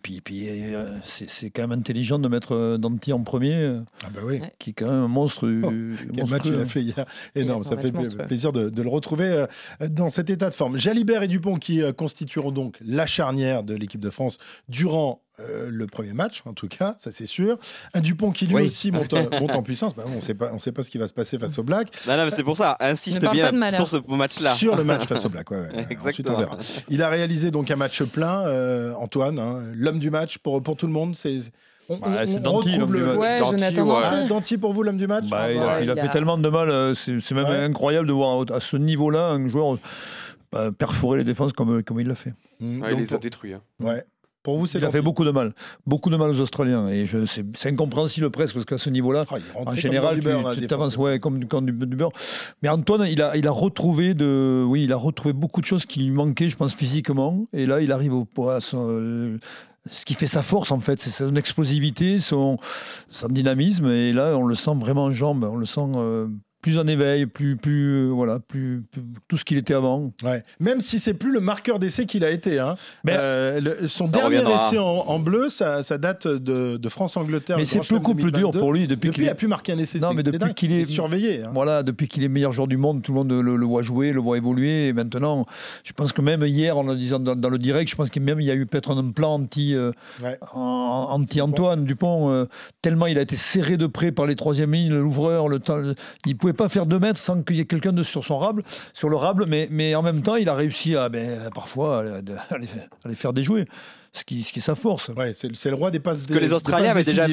puis, puis c'est quand même intelligent de mettre Danti en premier, ah bah oui. qui est quand même un monstre. Oh, quel match il a fait hier Énorme, ça fait plaisir de, de, le retrouver dans cet état de forme. Jalibert et Dupont qui constitueront donc la charnière de l'équipe de France durant euh, le premier match, en tout cas, ça c'est sûr. Un Dupont qui lui aussi monte, en puissance. Bah, on ne sait pas, ce qui va se passer face au Black. Non, non, c'est pour ça. Insiste bien sur ce match-là. Sur le match face au Black. Ouais, Exactement. Il a réalisé donc un match plein, euh, Antoine, hein, l'homme du match pour pour tout le le C'est bah, Danti, le... ouais, Danti, pour vous, l'homme du match bah, il, a, fait tellement de mal. Euh, c'est même incroyable de voir à ce niveau-là un joueur perforer les défenses comme, comme il l'a fait. Mmh. il les a détruits. Hein. Ouais. Pour vous, il a fait beaucoup de mal, beaucoup de mal aux Australiens, et c'est incompréhensible presque parce qu'à ce niveau-là, ah, en général, tu t'avances ouais, comme, comme du, beurre. Mais Antoine, il a, il a retrouvé de, oui, il a retrouvé beaucoup de choses qui lui manquaient, je pense physiquement, et là, il arrive au, à son, ce qui fait sa force en fait, c'est son explosivité, son, son dynamisme, et là, on le sent vraiment en jambes, on le sent. Euh, plus en éveil, plus, plus, euh, voilà, plus, tout ce qu'il était avant. Ouais. Même si c'est plus le marqueur d'essai qu'il a été. Hein. Mais euh, son dernier essai en, bleu, ça, ça date de, de France-Angleterre. Mais c'est beaucoup plus dur pour lui depuis, qu'il a pu marquer un essai. Non, mais depuis qu'il est, surveillé. Hein. Voilà, depuis qu'il est meilleur joueur du monde, tout le monde le, voit jouer, le voit évoluer. Et maintenant, je pense que même hier, en le disant dans, le direct, je pense qu'il même il y a eu peut-être un plan anti, euh, anti Antoine Dupont, tellement il a été serré de près par les troisième lignes, l'ouvreur, le temps, il pouvait pas faire deux mètres sans qu'il y ait quelqu'un de sur son rable, le rable, mais, en même temps, il a réussi à, ben, parfois à les faire déjouer ce qui, ce qui est sa force. Ouais, c'est, le roi des passes que les Australiens avaient déjà,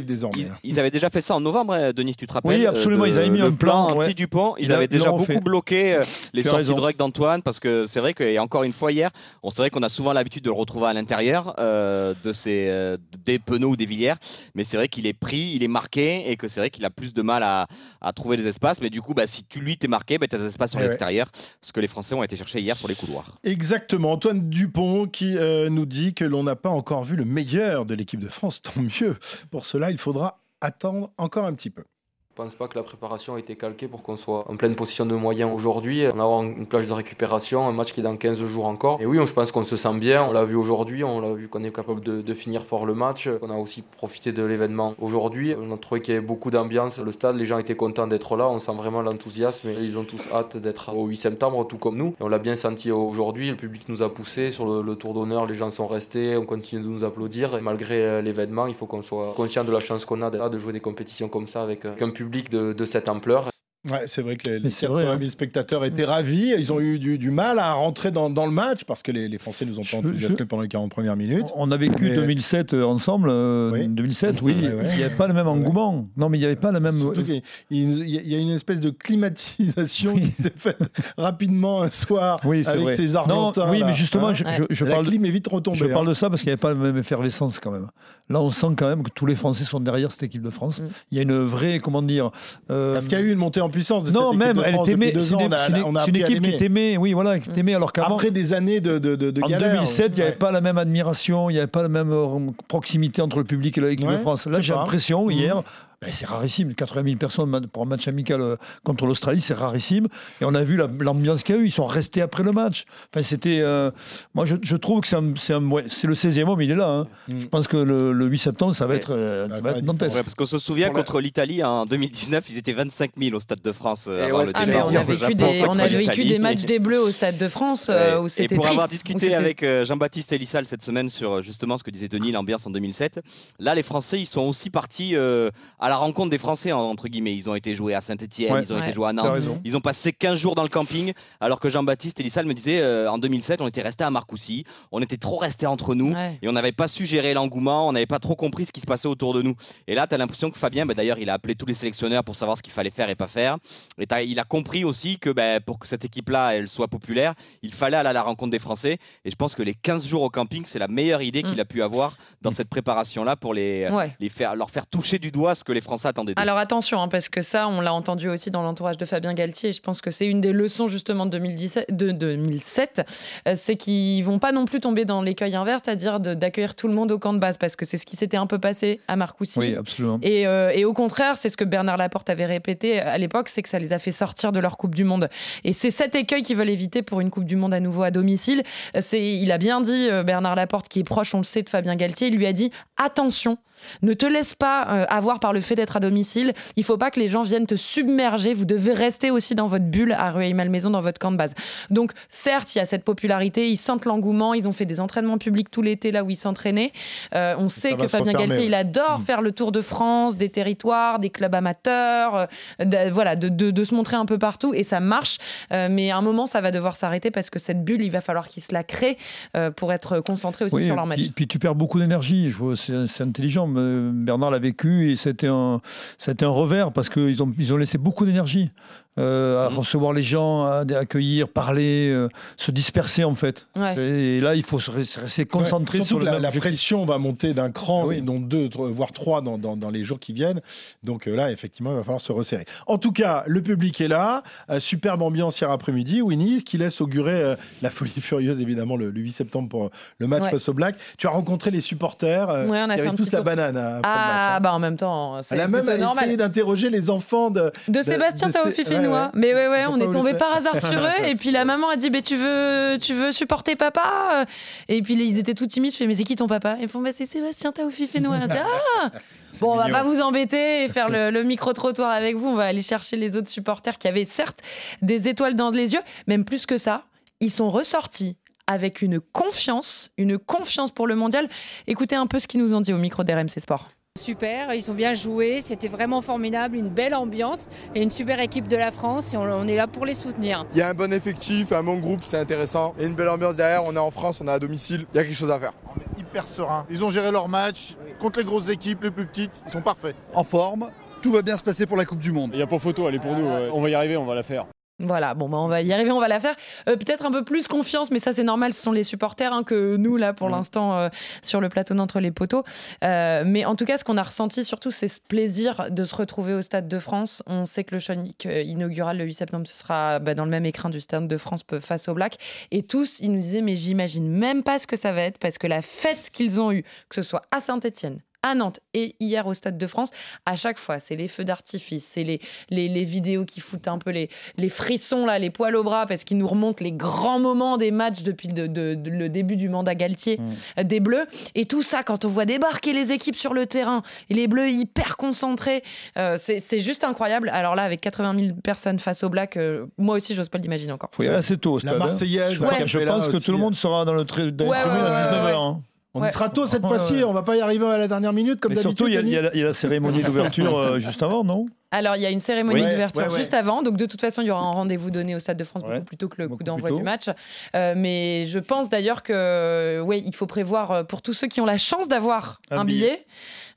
ils, avaient déjà fait ça en novembre, hein, Denis, tu te rappelles Oui, absolument. ils avaient mis un plan, anti Dupont. Ils, avaient déjà beaucoup bloqué euh, les sorties de ruck d'Antoine parce que c'est vrai que encore une fois hier, on vrai qu'on a souvent l'habitude de le retrouver à l'intérieur euh, de ces euh, des Penaud ou des Villières, mais c'est vrai qu'il est pris, il est marqué et que c'est vrai qu'il a plus de mal à, à, trouver des espaces. Mais du coup, bah, si tu lui t'es marqué, bah, tu as des espaces sur l'extérieur, ce que les Français ont été chercher hier sur les couloirs. Exactement. Antoine Dupont qui nous dit que l'on n'a pas encore vu le meilleur de l'équipe de France, tant mieux. Pour cela, il faudra attendre encore un petit peu. Je pense pas que la préparation a été calquée pour qu'on soit en pleine position de moyens aujourd'hui. On a une plage de récupération, un match qui est dans 15 jours encore. Et oui, je pense qu'on se sent bien. On l'a vu aujourd'hui, on l'a vu qu'on est capable de, finir fort le match. On a aussi profité de l'événement aujourd'hui. On a trouvé qu'il y avait beaucoup d'ambiance. Le stade, les gens étaient contents d'être là. On sent vraiment l'enthousiasme. Ils ont tous hâte d'être au 8 septembre, tout comme nous. On l'a bien senti aujourd'hui. Le public nous a poussé sur le, tour d'honneur. Les gens sont restés. On continue de nous applaudir. Et malgré euh, l'événement, il faut qu'on soit conscient de la chance qu'on a de jouer des compétitions comme ça avec euh, un public de, cette ampleur. Ouais, c'est vrai que les, les c'est vrai, 80 000 spectateurs étaient ravis. Ils ont eu du, du mal à rentrer dans, dans le match parce que les, les Français nous ont pas enthousiasmés pendant les 40 premières minutes. On a vécu Mais- 2007 ensemble. euh, Oui. 2007, oui. Ouais, ouais. Il n'y avait pas le même engouement. Non, mais il n'y avait pas le même. Il y a- il y a une espèce de climatisation qui s'est faite rapidement un soir Oui, avec vrai. ces Non, Argentins. oui, là, mais justement, hein. je, je- je la parle, clim est vite retombée. je parle hein. de ça parce qu'il n'y avait pas la même effervescence quand même. Là, on sent quand même que tous les Français sont derrière cette équipe de France. Mm. Il y a une vraie, comment dire. euh, Parce qu'il y a eu une montée en puissance de non, cette même, elle est aimée. C'est une, équipe qui est aimée, oui, voilà, qui est aimée, alors qu'avant. Après des années de, de, de, En galère. 2007, il n'y avait pas la même admiration, il n'y avait pas la même euh, proximité entre le public et l'équipe de France. Là, j'ai l'impression, hier, ben, c'est rarissime. 80 000 personnes pour un match amical euh, contre l'Australie, c'est rarissime. Et on a vu la- l'ambiance qu'il y a eu. Ils sont restés après le match. Enfin, c'était. euh, moi, je, je trouve que c'est ouais, le 16e homme, il est là. hein. Mhm. Je pense que le, le 8 septembre, ça va être, euh, Ça va être. Ouais, parce qu'on se souvient contre l'Italie en 2019, ils étaient 25 000 au Stade de France euh, Et avant ouais, le c'est Ah, J'ai mais départ on a vécu Japon des, contre on a vécu l'Italie. des matchs des Bleus au Stade de France euh, où c'était Et pour avoir triste, discuté avec Jean-Baptiste Elissal cette semaine sur justement ce que disait Denis, l'ambiance en 2007, là les Français ils sont aussi partis euh, à la rencontre des Français en- entre guillemets. Ils ont été joués à Saint-Etienne, Ouais. ils ont été joués à Nantes. Ils ont passé 15 jours dans le camping, alors que Jean-Baptiste Elissal me disait euh, en 2007 on était resté à Marcoussis, on était trop resté entre nous Ouais. et on n'avait pas su gérer l'engouement, on n'avait pas trop compris ce qui se passait autour de nous. Et là, tu as l'impression que Fabien, bah, d'ailleurs, il a appelé tous les sélectionneurs pour savoir ce qu'il fallait faire et pas faire. Et il a compris aussi que bah, pour que cette équipe-là, elle soit populaire, il fallait aller à la rencontre des Français. Et je pense que les 15 jours au camping, c'est la meilleure idée qu'il Mm. a pu avoir dans cette préparation-là pour les, Ouais. les faire, leur faire toucher du doigt ce que les Français attendaient. Alors attention, hein, parce que ça, on l'a entendu aussi dans l'entourage de Fabien Galtier. et Je pense que c'est une des leçons justement de 2017, de 2007, euh, c'est qu'ils vont pas non plus tomber dans l'écueil inverse, c'est-à-dire d'accueillir tout le monde au camp de base, parce que c'est ce qui s'était un peu passé à Marcoussis. Oui, absolument. Et, euh, et au contraire, c'est ce que Bernard Laporte avait répété à l'époque, c'est que ça les a fait sortir de leur Coupe du Monde. Et c'est cet écueil qu'ils veulent éviter pour une Coupe du Monde à nouveau à domicile. C'est, il a bien dit, euh, Bernard Laporte, qui est proche, on le sait, de Fabien Galtier, il lui a dit attention, ne te laisse pas euh, avoir par le fait d'être à domicile. Il faut pas que les gens viennent te submerger. Vous devez rester aussi dans votre bulle à Rueil-Malmaison, dans votre camp de base. Donc, certes, il y a cette popularité, ils sentent l'engouement, ils ont fait des entraînements publics tout l'été là où ils s'entraînaient. Euh, on sait que Fabien Galtier, il adore Mm. faire le tour de France, des territoires, des clubs amateurs, euh, de, voilà, de, de- de se montrer un peu partout et ça marche. Mais à un moment, ça va devoir s'arrêter parce que cette bulle, il va falloir qu'ils se la créent pour être concentrés aussi Oui, sur leur match. Puis, puis tu perds beaucoup d'énergie. C'est intelligent. Bernard l'a vécu et c'était un, revers parce qu'ils ils ont laissé beaucoup d'énergie euh, à Mhm. recevoir les gens, à à accueillir, parler, euh, se disperser en fait. Ouais. Et là, il faut se rester concentré Ouais, sur surtout le que la, même la pression va monter d'un cran, Ah oui. sinon deux, trois- voire trois dans, dans- dans les jours qui viennent. Donc euh, là, effectivement, il va falloir se resserrer. En tout cas, le public est là. Euh, superbe ambiance hier après-midi. Winnie, qui laisse augurer euh, la folie furieuse, évidemment, le, le 8 septembre pour le match Ouais. face au Black. Tu as rencontré les supporters euh, Ouais, on a qui fait avaient tous la tour. banane hein, le Ah, match. hein. bah en même temps, c'est Elle a même essayé d'interroger les enfants de. De Sébastien de- de- Ouais, ouais. Mais ouais, ouais, on est tombé par hasard sur eux. Et puis la maman a dit bah, tu, veux, tu veux supporter papa? Et puis ils étaient tout timides. Je fais Mais c'est qui ton papa? Ils font bah, C'est Sébastien Taofi-Fénois. Ah Bon, on va mignon. pas vous embêter et faire le, le micro-trottoir avec vous. On va aller chercher les autres supporters qui avaient certes des étoiles dans les yeux, même plus que ça. Ils sont ressortis avec une confiance, une confiance pour le mondial. Écoutez un peu ce qu'ils nous ont dit au micro d'RMC Sport. Super, ils ont bien joué, c'était vraiment formidable, une belle ambiance et une super équipe de la France et on, on est là pour les soutenir. Il y a un bon effectif, un bon groupe, c'est intéressant. Et une belle ambiance derrière, on est en France, on est à domicile, il y a quelque chose à faire. On est hyper serein. Ils ont géré leur match contre les grosses équipes, les plus petites, ils sont parfaits. en forme. Tout va bien se passer pour la Coupe du Monde. Il n'y a pas photo, elle est pour nous. ouais. On va y arriver, on va la faire. Voilà, bon, bah, on va y arriver, on va la faire. Euh, Peut-être un peu plus confiance, mais ça c'est normal, ce sont les supporters hein, que nous, là, pour l'instant, euh, sur le plateau d'entre les poteaux. Euh, mais en tout cas, ce qu'on a ressenti surtout, c'est ce plaisir de se retrouver au Stade de France. On sait que le show euh, inaugural le 8 septembre, ce sera bah, dans le même écrin du Stade de France face au Black. Et tous, ils nous disaient, mais j'imagine même pas ce que ça va être, parce que la fête qu'ils ont eue, que ce soit à Saint-Etienne, à Nantes et hier au Stade de France, à chaque fois, c'est les feux d'artifice, c'est les, les, les vidéos qui foutent un peu les, les frissons, là, les poils au bras, parce qu'ils nous remontent les grands moments des matchs depuis de- de- de- le début du mandat Galtier euh, des Bleus. Et tout ça, quand on voit débarquer les équipes sur le terrain, et les Bleus hyper concentrés, euh, c'est c'est juste incroyable. Alors là, avec 80 000 personnes face au Black, euh, moi aussi, j'ose pas l'imaginer encore. faut y aller assez tôt au La stade. hein. Marseillaise, Je, la je pense que tout le monde sera dans le dans Ouais, ouais, à ouais, 19h. ouais. hein. On Ouais. y sera tôt cette fois-ci, ouais. on va pas y arriver à la dernière minute comme Mais d'habitude. surtout, il y, a- y la- il y a la cérémonie d'ouverture euh, juste avant, non? Alors, il y a une cérémonie Oui. d'ouverture Ouais, ouais. juste avant. Donc, de toute façon, il y aura un rendez-vous donné au Stade de France Ouais. beaucoup plus tôt que le Beaucoup coup d'envoi du match. Euh, mais je pense d'ailleurs que, oui, il faut prévoir euh, pour tous ceux qui ont la chance d'avoir Un un, billet.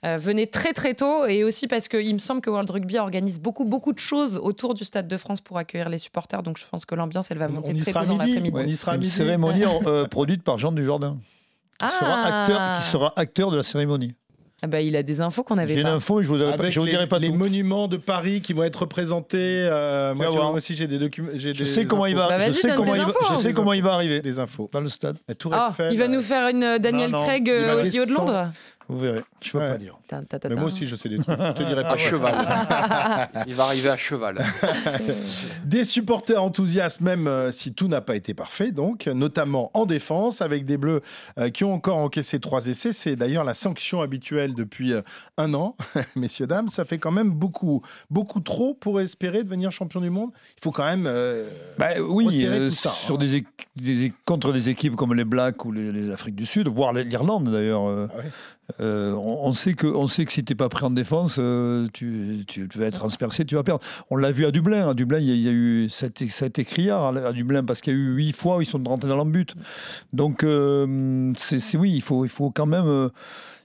euh, venez très très tôt et aussi parce qu'il me semble que World Rugby organise beaucoup beaucoup de choses autour du Stade de France pour accueillir les supporters donc je pense que l'ambiance elle va On- monter on y très sera tôt dans l'après-midi. On y sera à Une midi. cérémonie euh, produite par Jean Dujardin, qui, sera Ah. acteur, qui sera acteur de la cérémonie. Ah bah, il a des infos qu'on n'avait J'ai une pas. info et je vous, dirai pas- je vous les, dirai pas les tout. monuments de Paris qui vont être représentés. euh, moi, moi aussi, j'ai des documents. Je sais comment il va, Bah, je sais comment il va, infos, je hein. sais comment il va arriver Les infos. dans le stade. La Tour Ah, Eiffel. il va nous faire une euh, Daniel Non, non. Craig va euh, au JO de. Londres Vous verrez. Je peux Ouais. pas dire. Ta- ta- ta- Mais moi aussi, je sais des trucs. Je te dirai pas. À cheval. Il va arriver à cheval. Des supporters enthousiastes, même euh, si tout n'a pas été parfait, donc, notamment en défense, avec des Bleus euh, qui ont encore encaissé trois essais. C'est d'ailleurs la sanction habituelle depuis euh, un an, messieurs, dames. Ça fait quand même beaucoup, beaucoup trop pour espérer devenir champion du monde. Il faut quand même. euh, Bah, oui, resserrer euh, tout ça, sur hein. des, contre des équipes comme les Blacks ou les, les Afriques du Sud, voire l'Irlande d'ailleurs. euh, Ah ouais. Euh, on, on sait que, on sait que si tu n'es pas prêt en défense, euh, tu, tu- tu vas être transpercé, tu vas perdre. On l'a vu à Dublin. À Dublin, il y a, il y a eu, ça a été, criard à, Dublin parce qu'il y a eu huit fois où ils sont rentrés dans l'embut. Donc, euh, c'est c'est- oui, il faut, il faut quand même.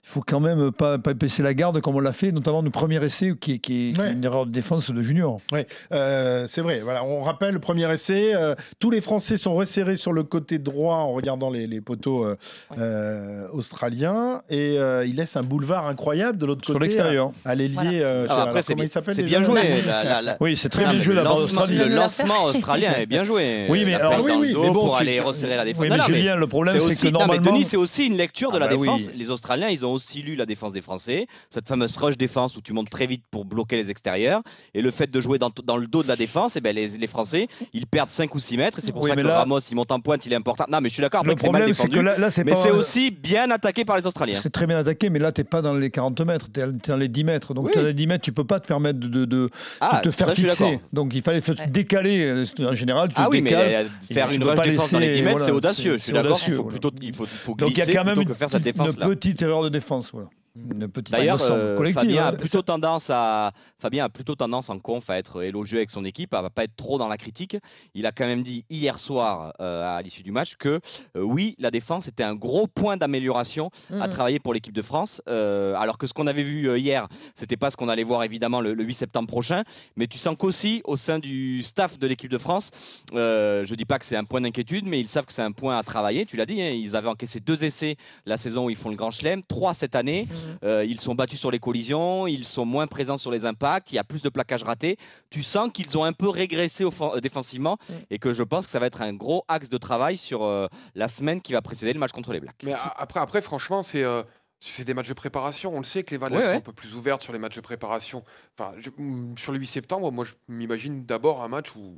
Il faut quand même pas, pas baisser la garde comme on l'a fait, notamment le premier essai qui est, qui une erreur de défense de Junior. Ouais, euh, c'est vrai. Voilà, on rappelle le premier essai. euh, tous les Français sont resserrés sur le côté droit en regardant les, les poteaux euh, euh, australiens et euh, il laisse un boulevard incroyable de l'autre côté. Sur l'extérieur. À, à l'ailier. Voilà. alors, après, c'est bien, joué. la- la- la- Oui, c'est très Non, bien joué le lancement, le lancement australien est bien joué. Oui, mais alors- oui, oui, mais bon, pour tu- aller resserrer la défense. Oui, Non, mais Julien, le problème, c'est que normalement- Denis, c'est aussi une lecture de Ah la bah défense. oui. Les Australiens, ils ont aussi lu la défense des Français. Cette fameuse rush défense où tu montes très vite pour bloquer les extérieurs. Et le fait de jouer dans, dans le dos de la défense, eh ben, les, les Français, ils perdent 5 ou 6 mètres. Et c'est pour Oui, ça que là- Ramos, il monte en pointe, il est important. Non, mais je suis d'accord c'est mal problème, c'est défendu. que là, là mais pas. c'est aussi bien attaqué par les Australiens. C'est très bien attaqué, mais là, tu n'es pas dans les 40 mètres, tu es, dans les 10 mètres. Donc, Oui. dans les 10 mètres, tu peux pas te permettre de, de- de Ah, te faire ça, fixer. Donc, il fallait se Ouais. décaler. euh, En général, tu Ah te oui, décales. euh, et faire une rush défense dans les laisser- 10 mètres, voilà, c'est audacieux. c'est- Je suis d'accord. Il audacieux, faut plutôt, il faut, Donc, il y a glisser quand même plutôt une, que faire cette petite- défense une là. petite erreur de défense. Voilà. Une petite, D'ailleurs, euh, Fabien hein. a plutôt tendance à Fabien a plutôt tendance en conf à être élogieux avec son équipe, à pas être trop dans la critique. Il a quand même dit hier soir euh, à l'issue du match que euh, oui, la défense était un gros point d'amélioration à Mhm. travailler pour l'équipe de France. Euh, alors que ce qu'on avait vu hier, c'était pas ce qu'on allait voir évidemment le, le 8 septembre prochain, mais tu sens qu'aussi au sein du staff de l'équipe de France, euh, je dis pas que c'est un point d'inquiétude, mais ils savent que c'est un point à travailler. Tu l'as dit, hein, ils avaient encaissé deux essais la saison où ils font le Grand Chelem, trois cette année. Mhm. Euh, ils sont battus sur les collisions, ils sont moins présents sur les impacts, il y a plus de plaquages ratés. Tu sens qu'ils ont un peu régressé euh, défensivement Mm. et que je pense que ça va être un gros axe de travail sur euh, la semaine qui va précéder le match contre les Blacks. Mais après, après, franchement, c'est euh, c'est des matchs de préparation. On le sait que les Ouais, sont un peu plus ouvertes sur les matchs de préparation. Enfin, je- mm, sur le 8 septembre, moi, je m'imagine d'abord un match où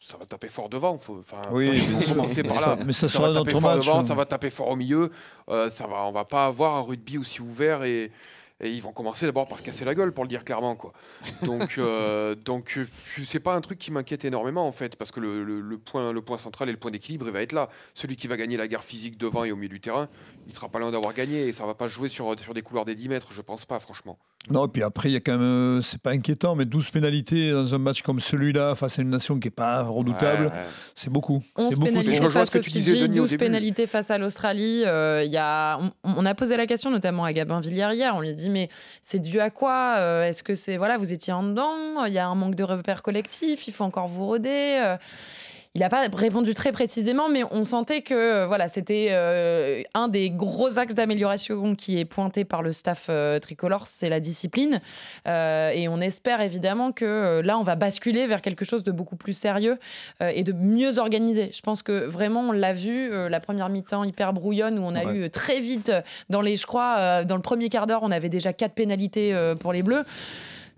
ça va taper fort devant. Faut, enfin, Oui, bien sûr. commencer par là. ça- mais ça ça sera va taper notre fort match, devant, hein. ça va taper fort au milieu. Euh, ça va, on va pas avoir un rugby aussi ouvert et, et ils vont commencer d'abord par se casser la gueule, pour le dire clairement, quoi. Donc, euh, donc, euh, c'est pas un truc qui m'inquiète énormément en fait, parce que le, le- le point, le point central et le point d'équilibre, il va être là. Celui qui va gagner la guerre physique devant et au milieu du terrain, il sera pas loin d'avoir gagné et ça va pas jouer sur, sur des couloirs des 10 mètres, je pense pas, franchement. Non, et puis après, il y a quand même, euh, c'est pas inquiétant, mais 12 pénalités dans un match comme celui-là, face à une nation qui n'est pas redoutable, Ouais, ouais. c'est beaucoup. 11 C'est beaucoup. Je pénalités rejoins face ce que au tu disais, Fidji, Denis, au 12 début. pénalités face à l'Australie. Euh, il y a, on, on a posé la question notamment à Gabin Villiers hier. On lui dit mais c'est dû à quoi Euh, Est-ce que c'est voilà vous étiez en dedans Il y a un manque de repères collectifs. Il faut encore vous roder. Il n'a pas répondu très précisément, mais on sentait que euh, voilà, c'était euh, un des gros axes d'amélioration qui est pointé par le staff euh, tricolore, c'est la discipline. Euh, et on espère évidemment que là, on va basculer vers quelque chose de beaucoup plus sérieux et de mieux organisé. Je pense que vraiment, on l'a vu, la première mi-temps hyper brouillonne où on a Ouais. eu très vite, dans les, je crois, dans le premier quart d'heure, on avait déjà quatre pénalités pour les Bleus.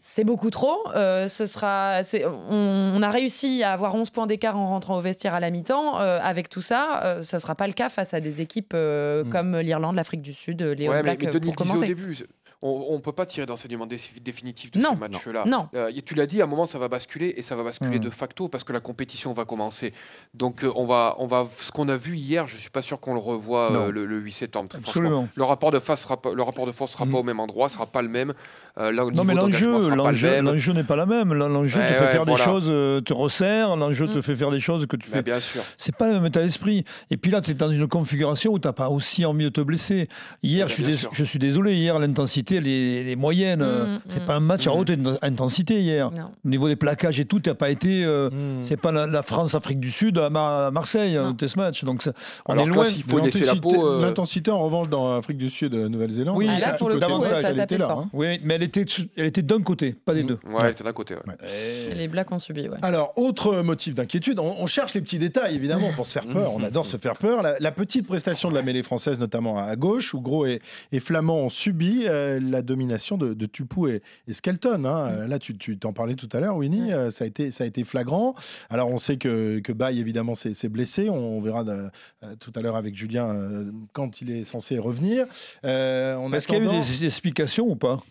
C'est beaucoup trop. Euh, ce sera, c'est- on, on a réussi à avoir 11 points d'écart en rentrant au vestiaire à la mi-temps. Euh, avec tout ça, euh, ce ne sera pas le cas face à des équipes euh, Mm. comme l'Irlande, l'Afrique du Sud, les Ouais, mais, Blacks, mais euh, Denis pour disait au commencer. début. On ne peut pas tirer d'enseignement dé- définitif de Non, ce match-là. non. Euh, y- tu l'as dit, à un moment, ça va basculer et ça va basculer Mm. de facto parce que la compétition va commencer. Donc, euh, on va, on va, ce qu'on a vu hier, je suis pas sûr qu'on le revoit euh, Non. le, le 8 septembre. Très franchement. Le rapport de face, sera le rapport de force sera pas au même endroit, sera pas le même. Euh, là, Non, mais l'enjeu, n'est pas la même. L'enjeu Ouais, te fait faire voilà. des choses, euh, te resserre. L'enjeu te Mm. fait faire des choses que tu Mais fais. bien sûr. C'est pas le même état d'esprit. Et puis là, tu es dans une configuration où tu n'as pas aussi envie de te blesser. Hier, je suis, je suis désolé, hier, l'intensité, elle est, elle est moyenne. Mm, c'est mm. pas un match à Mm. haute in- intensité hier. Non. Au niveau des plaquages et tout, tu n'as pas été. euh, Hmm. C'est pas la, la France-Afrique du Sud à, Mar- à Marseille, Non. un test match. Donc, ça- on Alors est loin. s'il faut laisser la l'intensité- peau. euh, L'intensité, en revanche, dans l'Afrique du Sud, euh, Nouvelle-Zélande, Oui, Ah, là, tout pour le côté coup, ouest, ouais, ça elle était là. hein. Oui, mais elle était, elle était d'un côté, pas des Mm. deux. Ouais, elle était d'un côté. Les Blacks ont subi. Alors, autre motif d'inquiétude, on, cherche les petits détails, évidemment, pour se faire peur. On adore se faire peur. La, petite prestation de la mêlée française, notamment à gauche, où Gros et, Flamand ont subi la domination de, de Tupou et, et Skelton. hein. Euh, Là, tu tu t'en parlais tout à l'heure, Winnie, euh, ça, a été, ça a été flagrant. Alors, on sait que, que Baye, évidemment, s'est s'est blessé. On, verra de- euh, tout à l'heure avec Julien euh, quand il est censé revenir. Euh, en Est-ce qu'il y a eu des explications ou pas?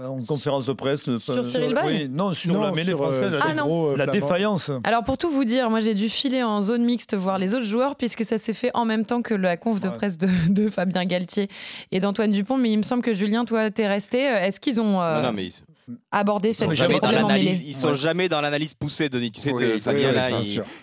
En conférence de presse de- Sur Cyril Bay Oui, non, sur Non, la mêlée sur, euh, française, Ah, non. Gros, euh, la défaillance. Alors pour tout vous dire, moi j'ai dû filer en zone mixte voir les autres joueurs puisque ça s'est fait en même temps que la conf de Ouais. presse de, de Fabien Galtier et d'Antoine Dupont. Mais il me semble que Julien, toi, t'es resté. Euh, Est-ce qu'ils ont euh, Non, non, mais ils, sont cette jamais problème Ils sont Ouais. jamais dans l'analyse poussée, Denis. Tu sais, Oui, de- oui, Fabien oui, là,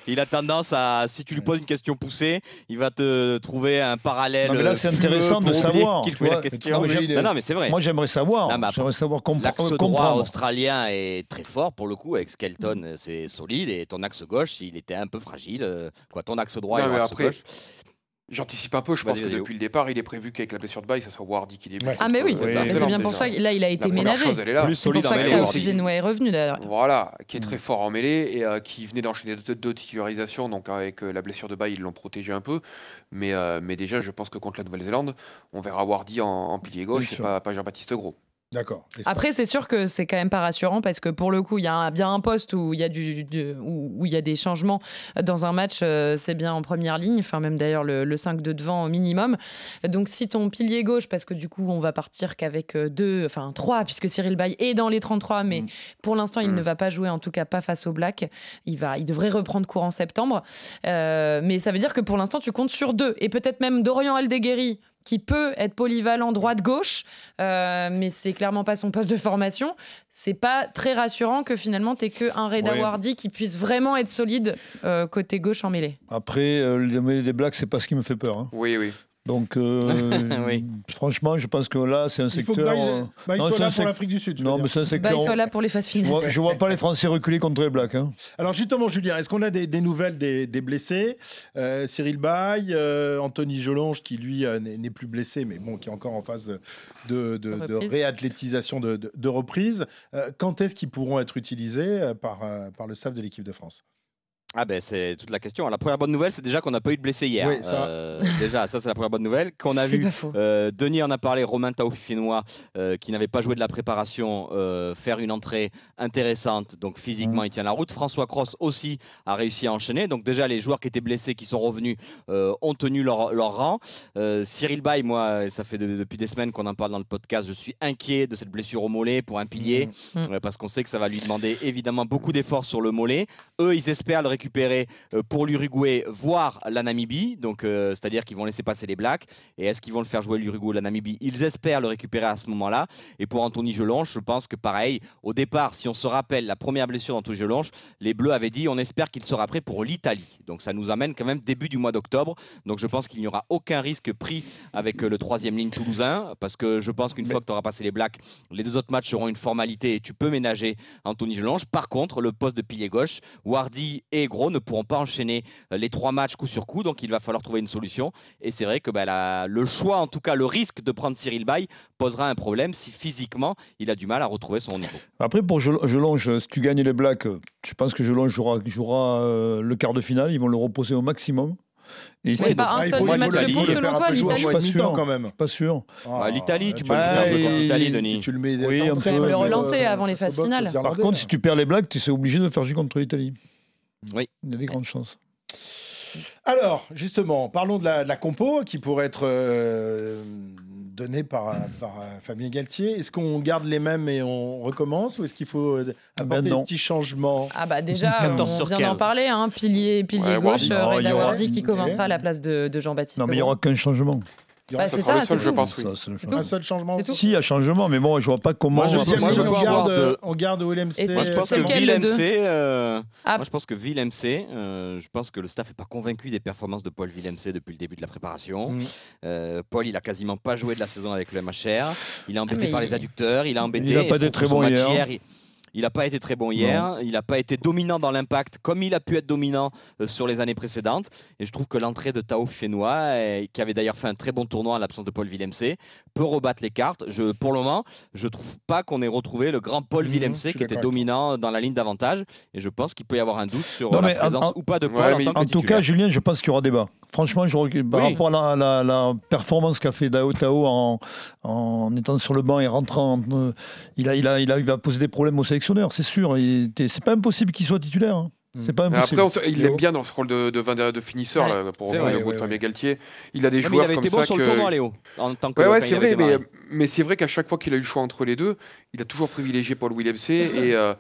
il, a tendance à, si tu lui poses une question poussée, il va te trouver un parallèle. Non, mais là, c'est intéressant de savoir, vois. question. Non, mais Non, non, mais c'est vrai. Moi, j'aimerais savoir. J'aimerais savoir compre- L'axe droit australien est très fort pour le coup. Avec Skelton, c'est solide. Et ton axe gauche, il était un peu fragile. euh, Quoi, ton axe droit Non, et mais ton axe après, gauche. J'anticipe un peu, je pense que depuis le départ, il est prévu qu'avec la blessure de bail, ça soit Wardy qui débute. Ouais. Ah mais oui, c'est ça. Bien pour ça que là il a été La ménagé. chose, elle est là. Plus C'est pour ça que est revenu d'ailleurs. Voilà, qui est très Mm. fort en mêlée et euh, qui venait d'enchaîner deux, deux titularisations. Donc avec euh, la blessure de bail, ils l'ont protégé un peu. Mais, euh, mais déjà, je pense que contre la Nouvelle-Zélande, on verra Wardy en, en pilier gauche et pas Jean-Baptiste Gros. D'accord. Après, c'est sûr que c'est quand même pas rassurant parce que pour le coup, il y a un- bien un poste où il y a du, du- où, où il y a des changements dans un match. euh, c'est bien en première ligne, enfin même d'ailleurs le, le 5 de devant au minimum. Donc si ton pilier gauche, parce que du coup on va partir qu'avec euh, deux, enfin trois, puisque Cyril Bay est dans les 33, mais Mm. pour l'instant il Mm. ne va pas jouer, en tout cas pas face au Black. Il va, il devrait reprendre cours en septembre. Euh, mais ça veut dire que pour l'instant tu comptes sur deux et peut-être même Dorian Aldeguerri qui peut être polyvalent droite-gauche, euh, mais c'est clairement pas son poste de formation. C'est pas très rassurant que finalement t'aies que un Reda Ouais. Wardy qui puisse vraiment être solide euh, côté gauche en mêlée. Après, euh, les mêlées des Blacks, c'est pas ce qui me fait peur. hein. Oui, oui. Donc, euh, Oui. franchement, je pense que là, c'est un Il faut que secteur. Baye, euh, Baye non, soit c'est là un pour l'Afrique du Sud. Non, mais c'est un secteur. il soit là pour les phases je, finales. vois, je vois pas les Français reculer contre les Blacks. hein. Alors justement, Julien, est-ce qu'on a des, des nouvelles des, des blessés? Euh, Cyril Bay, euh, Anthony Jolonge, qui lui euh, n'est plus blessé, mais bon, qui est encore en phase de, de, de- de Reprise. réathlétisation de, de- de reprise. Euh, quand est-ce qu'ils pourront être utilisés euh, par, euh, par le staff de l'équipe de France? Ah ben c'est toute la question. La première bonne nouvelle, c'est déjà qu'on n'a pas eu de blessés hier. Oui, ça. Euh, déjà, ça c'est la première bonne nouvelle. Qu'on a vu. Euh, Denis en a parlé, Romain Taofifinois, euh, qui n'avait pas joué de la préparation, euh, faire une entrée intéressante. Donc physiquement, il tient la route. François Cross aussi a réussi à enchaîner. Donc déjà, les joueurs qui étaient blessés, qui sont revenus, euh, ont tenu leur, leur rang. Cyril Bay, moi, ça fait de- depuis des semaines qu'on en parle dans le podcast. Je suis inquiet de cette blessure au mollet pour un pilier, Mhm. euh, parce qu'on sait que ça va lui demander évidemment beaucoup d'efforts sur le mollet. Eux, ils espèrent le récupérer euh, pour l'Uruguay, voire la Namibie. Donc, euh, c'est-à-dire qu'ils vont laisser passer les Blacks. Et est-ce qu'ils vont le faire jouer l'Uruguay ou la Namibie? Ils espèrent le récupérer à ce moment-là. Et pour Anthony Gelonge, je pense que pareil, au départ, si on se rappelle la première blessure d'Anthony Gelonge, les Bleus avaient dit on espère qu'il sera prêt pour l'Italie. Donc ça nous amène quand même début du mois d'octobre. Donc je pense qu'il n'y aura aucun risque pris avec euh, le troisième ligne toulousain. Parce que je pense qu'une fois que tu auras passé les Blacks, les deux autres matchs seront une formalité et tu peux ménager Anthony Gelonge. Par contre, le poste de pilier gauche, Wardy et Gros ne pourront pas enchaîner euh, les trois matchs coup sur coup. Donc il va falloir trouver une solution. Et c'est vrai que bah, la- le choix, en tout cas le risque de prendre Cyril Bay, posera un problème si physiquement il a du mal à retrouver son niveau. Après, pour Gelonge, si tu gagnes les Blacks, je pense que Gelonge jouera, jouera euh, le quart de finale. Ils vont le reposer au maximum. Et C'est pas un Ah, seul le- de poule le selon toi, l'Italie moins Pas de sûr. quand même. Pas sûr. Ah, l'Italie, tu peux le faire jouer bah, contre l'Italie, Denis. Tu le mets Oui, le euh, relancer avant les phases finales. Par contre, si tu perds les Blacks, tu es obligé de faire jouer contre l'Italie. Oui. Il y a des grandes chances. Alors, justement, parlons de la, de la compo qui pourrait être euh, donnée par, par euh, Fabien Galtier. Est-ce qu'on garde les mêmes et on recommence ou est-ce qu'il faut euh, apporter Ben des petits changements Ah bah déjà, 14 on vient d'en 15. parler, hein, pilier, pilier Ouais, gauche, Reda il y aura- Wardy qui commencera à la place de, de Jean-Baptiste. Non, mais il n'y aura qu'un changement. Bah, Ça c'est sera ça, le seul, c'est je tout. pense, oui. Ça, c'est le changement. Un seul changement C'est tout. Si, il y a changement, mais bon, je vois pas comment. Moi, je Deuxième pense- moi, je ligne, peux on, avoir garde, de- on garde Willem Et Moi, je pense que lequel, Ville les MC, euh, Ah. moi, je pense que Ville MC, euh, je pense que le staff n'est pas convaincu des performances de Paul Ville MC depuis le début de la préparation. Mm. Euh, Paul, il a quasiment pas joué de la saison avec le MHR. Il est embêté mais par il- les adducteurs, il a embêté. Il a pas été très bon hier. Il- n'a pas été très bon hier, il n'a pas été dominant dans l'impact comme il a pu être dominant euh, sur les années précédentes. Et je trouve que l'entrée de Tao Fénois, euh, qui avait d'ailleurs fait un très bon tournoi en l'absence de Paul Villemc, peut rebattre les cartes. Je, pour le moment, je trouve pas qu'on ait retrouvé le grand Paul Mhm, Villemc qui était dominant dans la ligne d'avantage. Et je pense qu'il peut y avoir un doute sur Non, la présence en- ou pas de Paul Ouais, en que tout titulaire. cas, Julien, je pense qu'il y aura débat. Franchement, je, par Oui. rapport à la, la- la performance qu'a fait Dao Tao en, en étant sur le banc et rentrant, euh, il, a, il, a, il, a, il va poser des problèmes aux c'est sûr. C'est pas impossible qu'il soit titulaire. hein. C'est pas Mais impossible. après, on il l'aime bien dans ce rôle de, de, de, de finisseur, Ouais. là, pour reprendre le mot ouais, de Fabien ouais. Galtier. Il a des Ah, mais il joueurs avait comme été bon ça sur que... le tournoi, Léo. En tant que Ouais, ouais, quand c'est vrai, mais, c'est vrai qu'à chaque fois qu'il a eu le choix entre les deux, il a toujours privilégié Paul Williams et euh,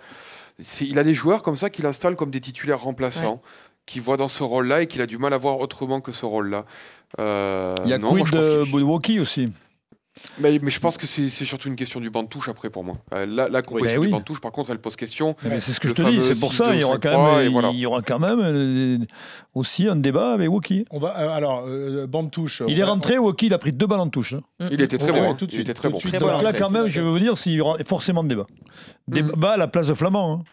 il a des joueurs comme ça qu'il installe comme des titulaires remplaçants, qui voient dans ce rôle-là et qu'il a du mal à voir autrement que ce rôle-là. Euh, il y a non, quid qu'il- Budwoki aussi. Mais, mais je pense que c'est surtout une question du banc de touche après pour moi. Euh, la, la composition bah du banc de touche, par contre, elle pose question. C'est ce que Le je te dis, c'est pour ça 6-2, il y aura quand 5-3, même, et voilà. il y aura quand même euh, aussi un débat avec Woki. On va, euh, alors, euh, bande touche. Il on est va- rentré, Woki, il a pris deux balles en touche. hein. Il était très Ouais, bon. tout de Il était très tout de bon. suite Donc là, quand même, je veux dire, s'il y aura forcément débat. Débat à la place de Flamand. hein.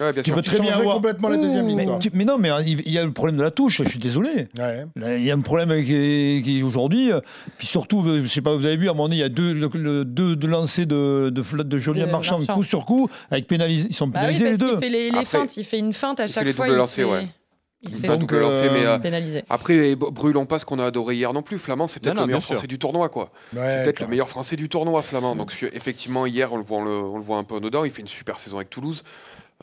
Ouais, bien Tu sûr. peux très bien avoir. complètement la deuxième ligne. Mais, toi. tu- mais non, mais hein, il il y a le problème de la touche, je suis désolé. Ouais. Là, Il y a un problème qui, qui aujourd'hui, euh, puis surtout, euh, je sais pas, vous avez vu, à un moment donné, il y a deux, le- le- deux, deux lancers de, de, de Julien Marchand, Marchand. coup sur coup, avec pénalisés, ils sont Bah oui, pénalisés parce les deux. fait les, les Après, feintes, il fait une feinte à il fait chaque les fois. doubles il lancers, se fait- ouais. Il se Il fait Donc, double lancé, mais euh, euh, pénaliser. après, b- brûlons pas ce qu'on a adoré hier non plus. Flamand, c'est peut-être le meilleur sûr. français du tournoi, quoi. Ouais, c'est peut-être le meilleur français du tournoi, Flamand. Donc, effectivement, hier, on le voit, on le, on le voit un peu en dedans. Il fait une super saison avec Toulouse.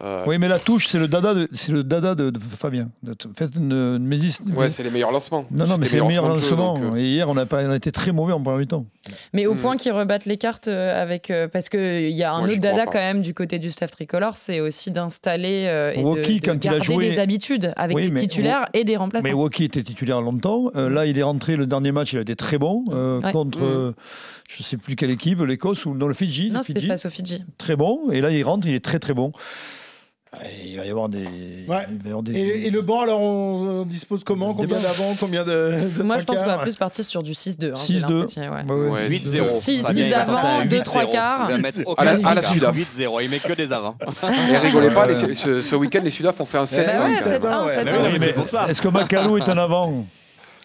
Euh, Oui, mais la touche, c'est le dada de, c'est le dada de, de Fabien. De- Faites une, une mésis- Ouais, c'est les meilleurs lancements. Non, non, mais c'est le meilleur lancement lancement. de jeu, donc, euh, Et hier, on a, pas, on a été très mauvais en première mi-temps. Mais au Hmm. point qu'ils rebattent les cartes euh, avec. euh, parce qu'il y a un Moi, autre dada pas. quand même du côté du staff tricolore, c'est aussi d'installer euh, et Woki, de, de quand il a garder joué- des habitudes avec Oui, des mais titulaires et des remplaçants. Mais Woki était titulaire longtemps. Euh, là, il est rentré le dernier match, il a été très bon euh, Ouais. contre, Mm. euh, je sais plus quelle équipe, l'Écosse ou non, le Fidji. non, c'était face au Fidji. Très bon. Et là, il rentre, il est très très bon. Et il va y avoir des. Ouais. il va y avoir des- Et, et le banc, alors, on, on dispose comment? Combien d'avant? Combien de, de Moi, je pense qu'on va plus partir sur du 6-2. hein, j'ai 6-2. l'impression, ouais. Ouais, ouais, Ouais, 8-0. 6 Fabien, il va avant, tenter un 2 8-0. 3 quarts. À la- à la. Sudaf. 8-0, il met que des avants. Et rigolez pas, Ouais. les- ce, ce week-end, les Sudaf ont fait un 7 Bah ouais, 7-1, ouais. 7-1. Mais oui, Oui, mais mais c'est pour ça. Est-ce que Macalou est un avant?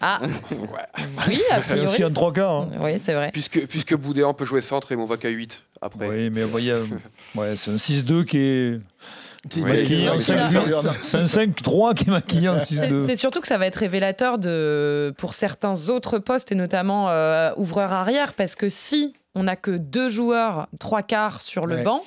Ah, oui, a C'est aussi priori. un 3 quarts. hein. Oui, c'est vrai. Puisque, puisque Boudéan peut jouer centre et Movaca 8 après. Oui, mais vous voyez, euh, ouais, c'est un 6-2 qui est. Qui- non, en c'est là. 5-8. C'est un 5-3 qui en C'est 6-2. c'est surtout que ça va être révélateur de, pour certains autres postes, et notamment euh, ouvreur arrière, parce que si on n'a que deux joueurs, trois quarts sur le Ouais. banc,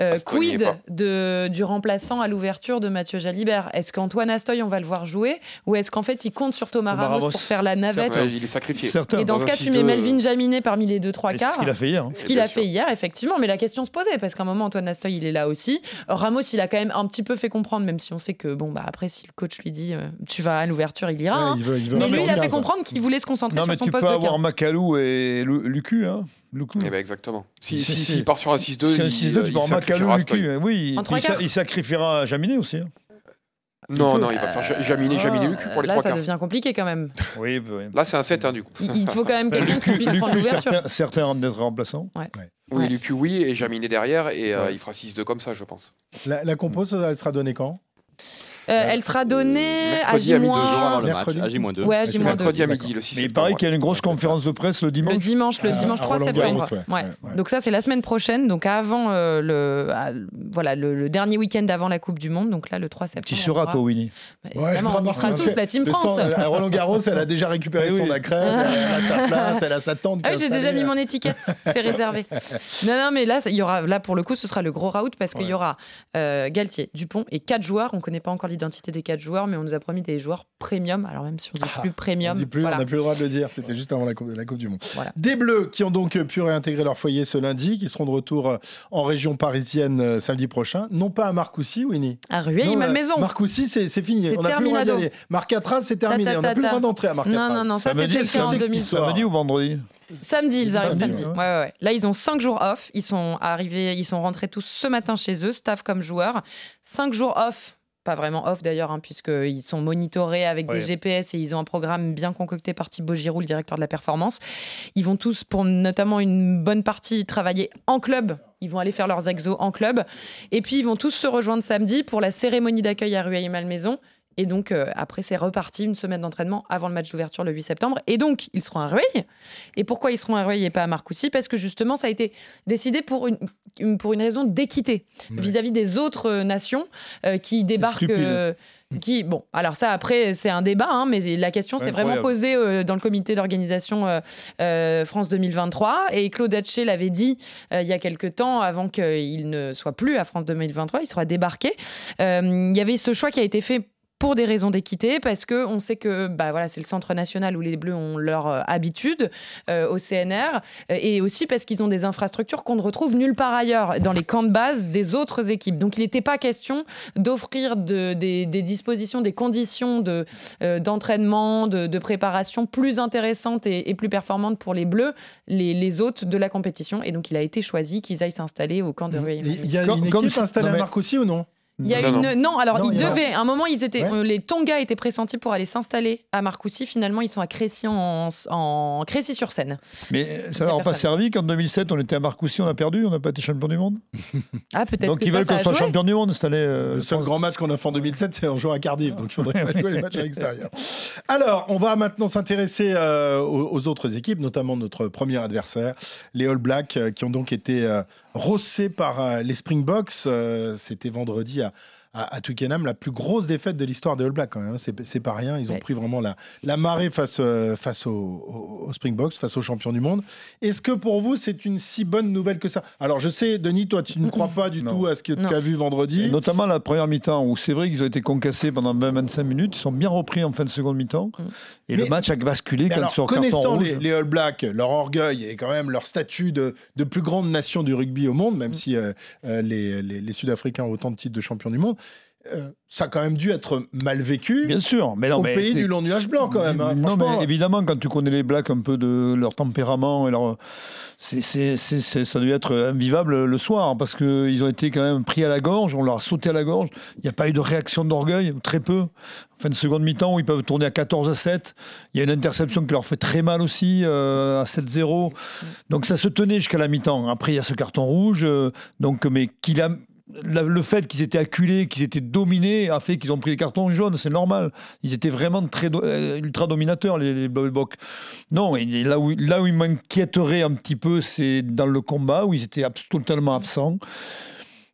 euh, quid de, du remplaçant à l'ouverture de Mathieu Jalibert? Est-ce qu'Antoine Astoy, on va le voir jouer, ou est-ce qu'en fait il compte sur Thomas Thomas Ramos Ramos. pour faire la navette? il est sacrifié. Certain. Et dans Dans ce cas, tu 6-2, mets Melvin Jaminet parmi les deux, trois Mais C'est quarts. ce qu'il a fait hier. hein. Ce qu'il a sûr. fait hier, effectivement, mais la question se posait parce qu'à un moment Antoine Astoy il est là aussi. Ramos il a quand même un petit peu fait comprendre, même si on sait que bon bah après si le coach lui dit euh, tu vas à l'ouverture il ira. Ouais, hein. il veut- il veut Mais lui il a fait comprendre qu'il voulait se concentrer Non, sur mais son tu poste peux de avoir 15. Macalou et Lu- Lucu. Hein. Lucu. Eh ben, exactement. Si, Si, si, si. s'il part sur un 6-2, C'est un il, 6-2, tu il avoir Macalou, sacrifiera Lucu. Oui, En trois il, sa- il sacrifiera Jaminet aussi. hein. Non, non, il va faire Jaminé, Jaminé, Lucu pour les Euh, Là trois ça quarts. devient compliqué quand même. Oui, bah oui. Là, c'est un 7 hein, du coup. Il, il te faut quand même quelqu'un qui puisse prendre Lucu, l'ouverture. certains, certains rendent d'être remplaçants. Oui, Ouais. Lucu, oui, et Jaminé derrière, et euh, il fera 6-2 comme ça, je pense. La, la compo, ça, elle sera donnée quand? Euh, elle sera donnée à mercredi à J-. midi, deux Deux jours avant le match, Mercredi. à J-2. Ouais, à J-2. Mercredi à D'accord. midi, le 6 Mais il paraît qu'il y a une grosse conférence de presse le dimanche. Le dimanche, le À- dimanche à 3 Roland-Garros, septembre. Donc ça, c'est la semaine prochaine, donc avant euh, le, voilà, le, dernier week-end avant la Coupe du Monde. Donc là, le 3 septembre. Tu seras, toi, Winnie. Bah, on sera tous, la Team France. Roland Garros, elle a déjà récupéré son accrète, elle a sa place, elle a sa tente. Ah j'ai déjà mis mon étiquette, c'est réservé. Non, non, mais là, il y aura, là pour le coup, ce sera le gros route parce qu'il y aura euh, Galtier, Dupont et quatre joueurs. On connaît pas encore l'identité des quatre joueurs, mais on nous a promis des joueurs premium. Alors même si on dit plus premium, On dit plus, voilà. on n'a plus le droit de le dire. C'était juste avant la coupe, la coupe du Monde. Des Bleus qui ont donc pu réintégrer leur foyer ce lundi, qui seront de retour euh, en région parisienne euh, samedi prochain. Non pas à Marcoussis, Winnie. À Rueil-Malmaison. Marcoussis, c'est c'est fini. C'est On n'a plus le droit d'y aller. Marcatraz, c'est terminé. On n'a plus le droit d'entrer à Marcatraz. Non, non, non, ça, Samedi, c'était le samedi, 2000. Samedi ou vendredi Samedi, ils arrivent Samedi, samedi. ouais. Ouais, ouais, ouais. Là, ils ont cinq jours off. Ils sont arrivés, ils sont rentrés tous ce matin chez eux, staff comme joueurs. Cinq jours off. Pas vraiment off d'ailleurs, hein, puisqu'ils sont monitorés avec des. GPS et ils ont un programme bien concocté par Thibaut Giroud, le directeur de la performance. Ils vont tous, pour notamment une bonne partie, travailler en club. Ils vont aller faire leurs exos en club. Et puis, ils vont tous se rejoindre samedi pour la cérémonie d'accueil à Rueil-Malmaison. Et donc, euh, après, c'est reparti une semaine d'entraînement avant le match d'ouverture le 8 septembre. Et donc, ils seront à Rueil. Et pourquoi ils seront à Rueil et pas à Marcoussis? Parce que justement, ça a été décidé pour une, une- pour une raison d'équité Ouais. vis-à-vis des autres euh, nations euh, qui débarquent. euh, qui, bon, alors ça après c'est un débat, hein, mais la question s'est vraiment posée dans le comité d'organisation France 2023 et Claude Hatché l'avait dit il y a quelques temps avant qu'il ne soit plus à France 2023, il sera débarqué. Il y avait ce choix qui a été fait pour des raisons d'équité, parce que on sait que bah voilà, c'est le centre national où les Bleus ont leur euh, habitude euh, au CNR, euh, et aussi parce qu'ils ont des infrastructures qu'on ne retrouve nulle part ailleurs dans les camps de base des autres équipes. Donc il n'était pas question d'offrir de- des, des dispositions, des conditions de, euh, d'entraînement, de, de préparation plus intéressantes et, et plus performantes pour les Bleus, les, les hôtes de la compétition. Et donc il a été choisi qu'ils aillent s'installer au camp de Rueil. Il y a Comme- une comme équipe si- installée à mais- Marcoussis ou non? Il y a Non, une non, alors Non, ils devaient à un moment ils étaient Ouais. euh, les Tonga étaient pressentis pour aller s'installer à Marcoussis finalement ils sont à Crécy en, en Crécy-sur-Seine. Mais ça leur a pas servi qu'en 2007, on était à Marcoussis, on a perdu, on n'a pas été champion du monde? Ah peut-être Donc que ils veulent qu'on a soit champion du monde cette année. euh, Le seul grand match qu'on a fait en 2007, c'est en jouant à Cardiff. Donc il faudrait pas jouer les matchs à l'extérieur. Alors, on va maintenant s'intéresser euh, aux, aux autres équipes, notamment notre premier adversaire, les All Blacks, euh, qui ont donc été euh, rossés par euh, les Springboks. Euh, C'était vendredi à. À, à Twickenham, la plus grosse défaite de l'histoire des All Blacks, quand même. hein. C'est pas rien. Ils ont Ouais. pris vraiment la, la marée face, euh, face aux, aux Springboks, face aux champions du monde. Est-ce que pour vous, c'est une si bonne nouvelle que ça? Alors, je sais, Denis, toi, tu ne crois pas du Non. tout à ce que tu as vu vendredi. Et notamment la première mi-temps où c'est vrai qu'ils ont été concassés pendant 20-25 minutes, ils sont bien repris en fin de seconde mi-temps. Et Mais- le match a basculé quand alors, sur carton connaissant rouge. les, les All Blacks, leur orgueil et quand même leur statut de, de plus grande nation du rugby au monde, Mm. même si euh, euh, les, les- les Sud-Africains ont autant de titres de champion du monde, euh, ça a quand même dû être mal vécu Bien sûr, mais non, au mais pays du long nuage blanc quand même. hein. non, mais évidemment, quand tu connais les Blacks un peu de leur tempérament et leur. c'est c'est- c'est- c'est- ça devait être invivable le soir parce qu'ils ont été quand même pris à la gorge, on leur a sauté à la gorge. Il n'y a pas eu de réaction d'orgueil, très peu. Fin de seconde mi-temps où ils peuvent tourner à 14 à 7. Il y a une interception qui leur fait très mal aussi, euh, à 7-0. Donc ça se tenait jusqu'à la mi-temps. Après, il y a ce carton rouge. euh, donc, mais qu'il a. Le fait qu'ils étaient acculés, qu'ils étaient dominés, a fait qu'ils ont pris les cartons jaunes, c'est normal. Ils étaient vraiment très euh, ultra dominateurs, les, les Bulldogs. Non, et là où, là où ils m'inquiéteraient un petit peu, c'est dans le combat, où ils étaient totalement absents.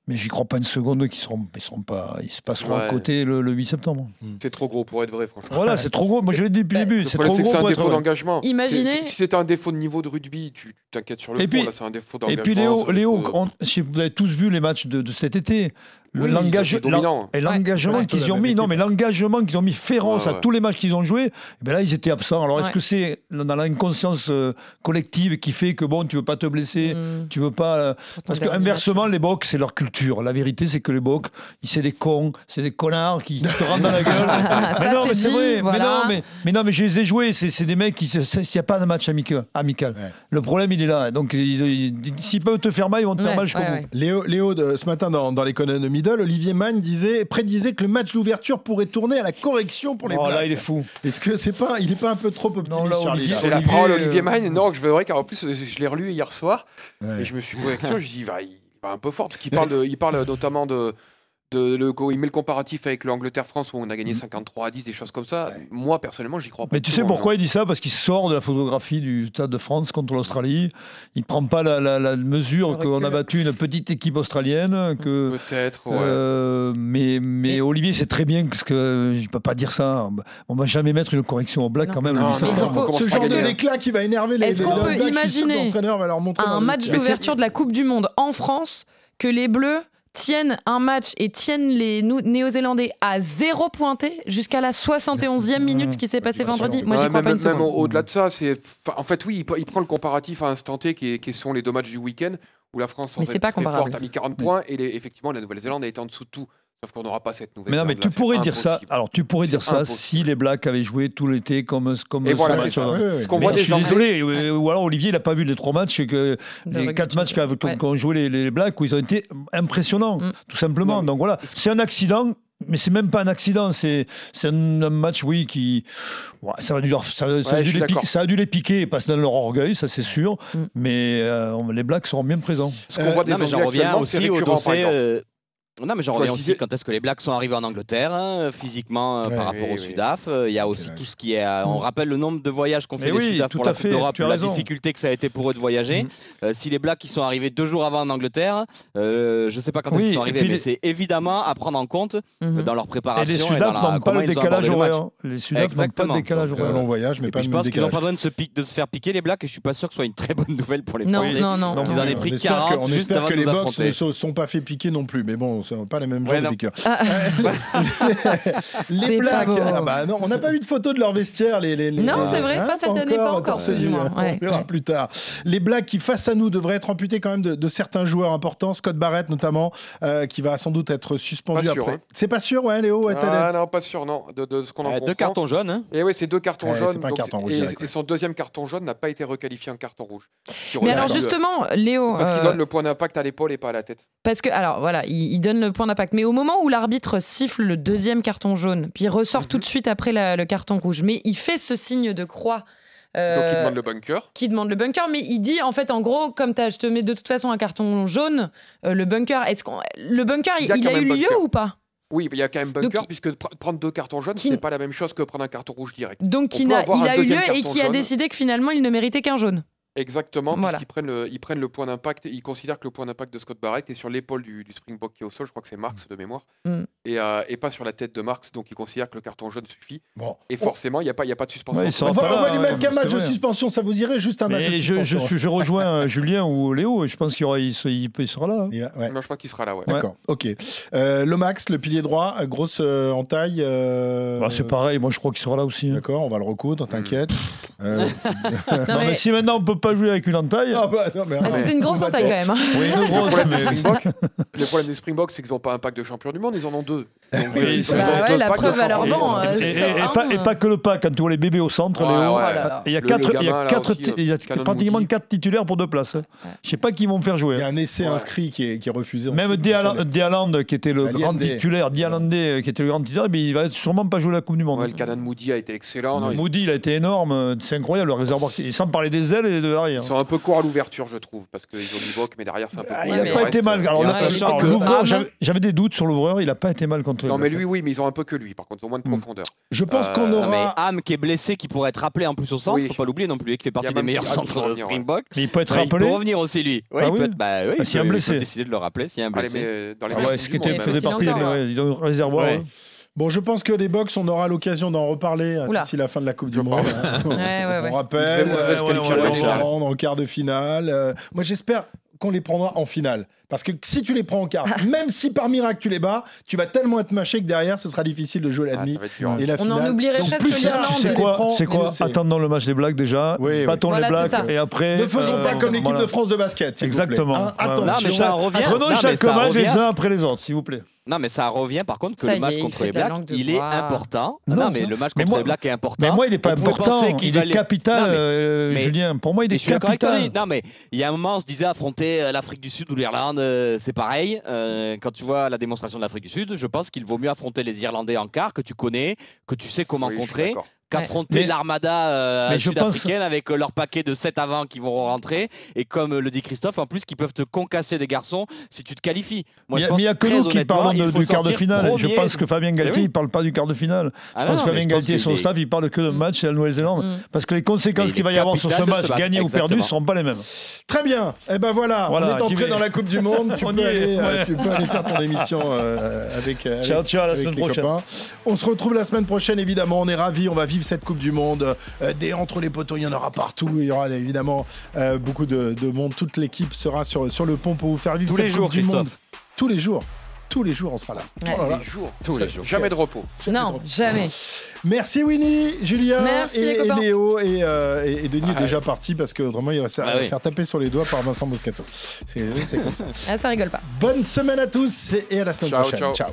Mais j'y crois pas une seconde qu'ils seront, ils seront pas, ils se passeront à côté le, le 8 septembre. C'est trop gros pour être vrai, franchement. Voilà, c'est trop gros. Moi, je l'ai dit depuis le début. C'est trop gros c'est un pour défaut d'engagement. Imaginez- Si si c'était un défaut de niveau de rugby, tu t'inquiètes sur le Et fond. puis- Là, c'est un défaut Et d'engagement. puis Léo, Léo de- on- que vous avez tous vu les matchs de, de cet été. Le Oui, langage, et l'engagement Ouais. qu'ils ont mis, non mais l'engagement qu'ils ont mis féroce Ouais, à ouais. tous les matchs qu'ils ont joués, eh ben là ils étaient absents. Alors est-ce que c'est dans l'inconscience euh, collective qui fait que bon, tu veux pas te blesser, Mm. tu veux pas euh, parce que inversement les bocs c'est leur culture. La vérité c'est que les bocs, ils c'est des cons, c'est des connards qui te rentrent dans la gueule. Ça, mais non mais c'est vrai, mais voilà. non mais mais non mais je les ai joués, c'est c'est des mecs qui s'il n'y a pas de match amical, amical. Ouais. Le problème il est là. Donc ils- ils- s'ils peuvent te faire mal, ils vont te faire mal jusqu'au ouais, bout. ouais. Léo, Léo de- ce matin dans, dans l'économie Olivier Mann disait, prédisait que le match d'ouverture pourrait tourner à la correction pour les Oh là, Blacks. il est fou. Est-ce que c'est pas, il est pas un peu trop optimiste, Non, là, Charlie, Olivier- C'est la Olivier, parole euh, Olivier Mine. Non, je vrai qu'en plus, je l'ai relu hier soir. Ouais. Et je me suis posé la question, je dis, il va, il va un peu fort, parce qu'il parle, de- il parle notamment de. De le, il met le comparatif avec l'Angleterre-France où on a gagné 53 à 10, des choses comme ça. Moi, personnellement, j'y crois pas. Mais du tu sais hein, pourquoi non. il dit ça? Parce qu'il sort de la photographie du Stade de France contre l'Australie. Il ne prend pas la, la- la mesure qu'on a battu une petite équipe australienne. Que, Peut-être, ouais. euh, mais, mais Mais- Olivier sait très bien que, ce que je ne peux pas dire ça. On va jamais mettre une correction au black Non. quand même. Non, le 17 non, Mais non, il on faut- commence Ce pas genre à de gagner. déclat qui va énerver les, tiennent un match et tiennent les Néo-Zélandais à zéro pointé jusqu'à la 71e minute, ce qui s'est passé vendredi. Moi, j'y crois même, pas une seconde. Même au-delà de ça, c'est en fait oui, il, prend le comparatif à instant T qui, sont les deux matchs du week-end où la France sans forte a mis 40 points et effectivement la Nouvelle-Zélande a été en dessous de tout. Sauf qu'on n'aura pas cette nouvelle. Mais non, mais tu pourrais dire ça. Alors, tu pourrais dire ça si les Blacks avaient joué tout l'été comme comme. Et voilà, ça. qu'on voit je suis désolé. Euh, ou alors Olivier, il n'a pas vu les trois matchs et que les quatre matchs qu'ont joué les Blacks où ils ont été impressionnants, mm. tout simplement. Donc voilà, c'est un accident mais c'est même pas un accident, c'est un, match, oui, qui. Ça, a dû les piquer, ça a dû dans leur orgueil, ça c'est sûr, mm. mais euh, les Blacks seront bien présents. Ce qu'on voit euh, des non, Anglais j'en reviens aussi au dossier. Non, mais genre, vois, aussi quand est-ce que les Blacks sont arrivés en Angleterre, euh, physiquement euh, par rapport oui, au Sudaf. Euh, il y a aussi tout ce qui est. On mm. rappelle le nombre de voyages qu'ont fait oui, les Sudaf pour la fait, Coupe d'Europe, la difficulté que ça a été pour eux de voyager. Mm. Si les Blacks qui sont arrivés deux jours avant en Angleterre, je ne sais pas quand ils sont arrivés, mais c'est évidemment à prendre en compte mhm. dans leur préparation. Et les Sudaf n'ont pas le décalage horaire. Les Sudaf n'ont pas le décalage horaire. long voyage, mais pas Je pense qu'ils n'ont pas besoin de se faire piquer les Blacks et je ne suis pas sûr que ce soit une très bonne nouvelle pour les Français. Non, non, non. Ils en aient pris 40 juste avant. On que les Box ne se sont pas fait piquer non plus, mais bon pas les mêmes ouais, ah. les Blacks, ah bah non, on n'a pas eu de photo de leur vestiaire. Les, les, non, c'est vrai, hein, pas cette année, pas encore. Ce du on verra plus tard. Les blagues qui, face à nous, devraient être amputées quand même de, certains joueurs importants, Scott Barrett notamment, euh, qui va sans doute être suspendu après. Hein. C'est pas sûr, ouais, Léo Ah non, pas sûr, non, de, de ce qu'on en. Eh, deux cartons jaunes. Et oui, c'est deux cartons eh, jaunes. Et, et, son deuxième carton jaune n'a pas été requalifié en carton rouge. Mais alors justement, Léo. Parce qu'il euh, donne le point d'impact à l'épaule et pas à la tête. Parce que, alors voilà, il donne point d'impact. Mais au moment où l'arbitre siffle le deuxième carton jaune, puis il ressort mhm. tout de suite après le carton rouge, mais il fait ce signe de croix. Euh, Donc il demande le bunker. Qui demande le bunker, mais il dit en fait en gros comme as, je te mets de toute façon un carton jaune, euh, le bunker, est-ce qu'on le bunker il, a, eu lieu ou pas? Oui, il y a quand même bunker, puisque prendre deux cartons jaunes, ce n'est pas la même chose que prendre un carton rouge direct. Donc, il a, il a eu lieu et qui a décidé que finalement, il ne méritait qu'un jaune. Exactement, Voilà. puisqu'ils prennent le, prennent le point d'impact, ils considèrent que le point d'impact de Scott Barrett est sur l'épaule du, Springbok qui est au sol, je crois que c'est Marx mm. de mémoire, mm. euh, et, pas sur la tête de Marx, donc ils considèrent que le carton jaune suffit. Et forcément, il n'y a, pas- de suspension. Ouais, On va, on va lui mettre hein, qu'un match de suspension, ça vous irait juste un match je, suspension. je rejoins euh, Julien ou Léo, je pense qu'il sera là. Hein. Moi, je crois qu'il sera là, ouais. D'accord, ok. Euh, Lomax, le pilier droit, euh, grosse euh, entaille. Bah, c'est pareil, moi je crois qu'il sera là aussi. Hein. D'accord, on va le recoudre, t'inquiète. Mm. Non, mais si maintenant on peut pas jouer avec une entaille. Ah bah, c'était ah, une grosse entaille quand même. Hein. Oui, Le problème, des mais- c'est qu'ils n'ont pas un pack de champion du monde, ils en ont deux. Et, pas, que le pack quand tu vois les bébés au centre, oh il y a, Le- quatre, il y a, là quatre titulaires pour deux places. Hein. Je sais pas qui vont faire Il y jouer. a un essai hein. inscrit qui est, refusé. Même Diala- Dialand, euh, qui était le grand titulaire, Dialandé, qui était le grand titulaire, il va sûrement pas jouer la Coupe du Monde. Ouais, le Canan Moody a été excellent. Moody, il a été énorme, euh, c'est incroyable, le réservoir. Sans parler des ailes et de ils hein. sont un peu courts à l'ouverture, je trouve, parce qu'ils ont l'Ivoque, mais derrière, c'est un peu ah, il n'a pas été mal. Alors, l'ouvreur, j'avais, j'avais des doutes sur l'ouvreur, il n'a pas été mal contre Non, mais lui, oui, mais ils ont un peu que lui, par contre, ils ont moins de hmm. profondeur. Je pense qu'on euh, aura. Mais Ham qui est blessé, qui pourrait être rappelé en plus au centre, faut pas l'oublier non plus, qui fait partie des meilleurs centres Springbok. Mais il peut être rappelé. Il peut revenir aussi, lui. Oui, ah il peut être. Bah oui, ah, il a blessé. décidé de le rappeler s'il y a un blessé. Euh, dans les Ce qui était faisait partie des réservoirs. Hein. Bon, je pense que les box, on aura l'occasion d'en reparler euh, d'ici la fin de la Coupe du Monde. Hein. ouais. On rappelle, euh, on va les prendre en quart de finale. Euh, moi, j'espère qu'on les prendra en finale. Parce que si tu les prends en quart, même si par miracle tu les bats, tu vas tellement être mâché que derrière, ce sera difficile de jouer la demi. Et la on en oublierait Donc, presque l'Irlande. C'est quoi, Attendre dans le match des Blacks déjà, oui, oui. battons les Blacks et après. Ne faisons euh, pas comme l'équipe de France de basket. Exactement. Vous plaît. Hein, attention. Prenons chaque match les uns après les autres, s'il vous plaît. Non, mais ça revient par contre que le match contre les Blacks, il est important. Non, mais le match contre les Blacks est important. Mais moi, il n'est pas important. Il, il est capital, euh, Julien. Pour moi, il est capital. Non, mais il y a un moment, on se disait affronter euh, l'Afrique du Sud ou l'Irlande, euh, c'est pareil. Quand tu vois la démonstration de l'Afrique du Sud, je pense qu'il vaut mieux affronter les Irlandais en quart que tu connais, que tu sais comment contrer qu'affronter l'armada euh, sud-africaine avec euh, leur paquet de 7 avant qui vont rentrer. Et comme euh, le dit Christophe en plus qui peuvent te concasser des garçons si tu te qualifies. Moi, il n'y a, que nous qui parlons du quart de finale. Je pense que Fabien eh Galtier il ne parle pas du quart de finale. Ah je pense que Fabien Galtier et son staff il parle que de hmm. match et la Nouvelle-Zélande. Hmm. Parce que les conséquences qu'il va y avoir sur ce match gagné ou perdu ne seront pas les mêmes. Très bien. Et ben voilà, on est entré dans la Coupe du Monde. Euh, tu peux aller faire ton émission avec ciao ciao la semaine prochaine. on se retrouve la semaine prochaine évidemment. On est ravis on va vivre cette Coupe du Monde. Euh, des entre les poteaux, il y en aura partout. Il y aura évidemment euh, beaucoup de, de monde. Toute l'équipe sera sur, sur le pont pour vous faire vivre Tous cette les Coupe jours, du Monde. Tous les jours. Tous les jours, on sera là. Ouais. Oh là là. Tous les jours. Tous les jours. Jamais de repos. Non, jamais. Merci Winnie, Julien Merci, et. Léo et, euh, et- et Denis est Ah, déjà parti parce que autrement il va se Ah oui. faire taper sur les doigts par Vincent Moscato. C'est comme ça. Ah, ça rigole pas. Bonne semaine à tous et à la semaine Ciao, prochaine. ciao. ciao.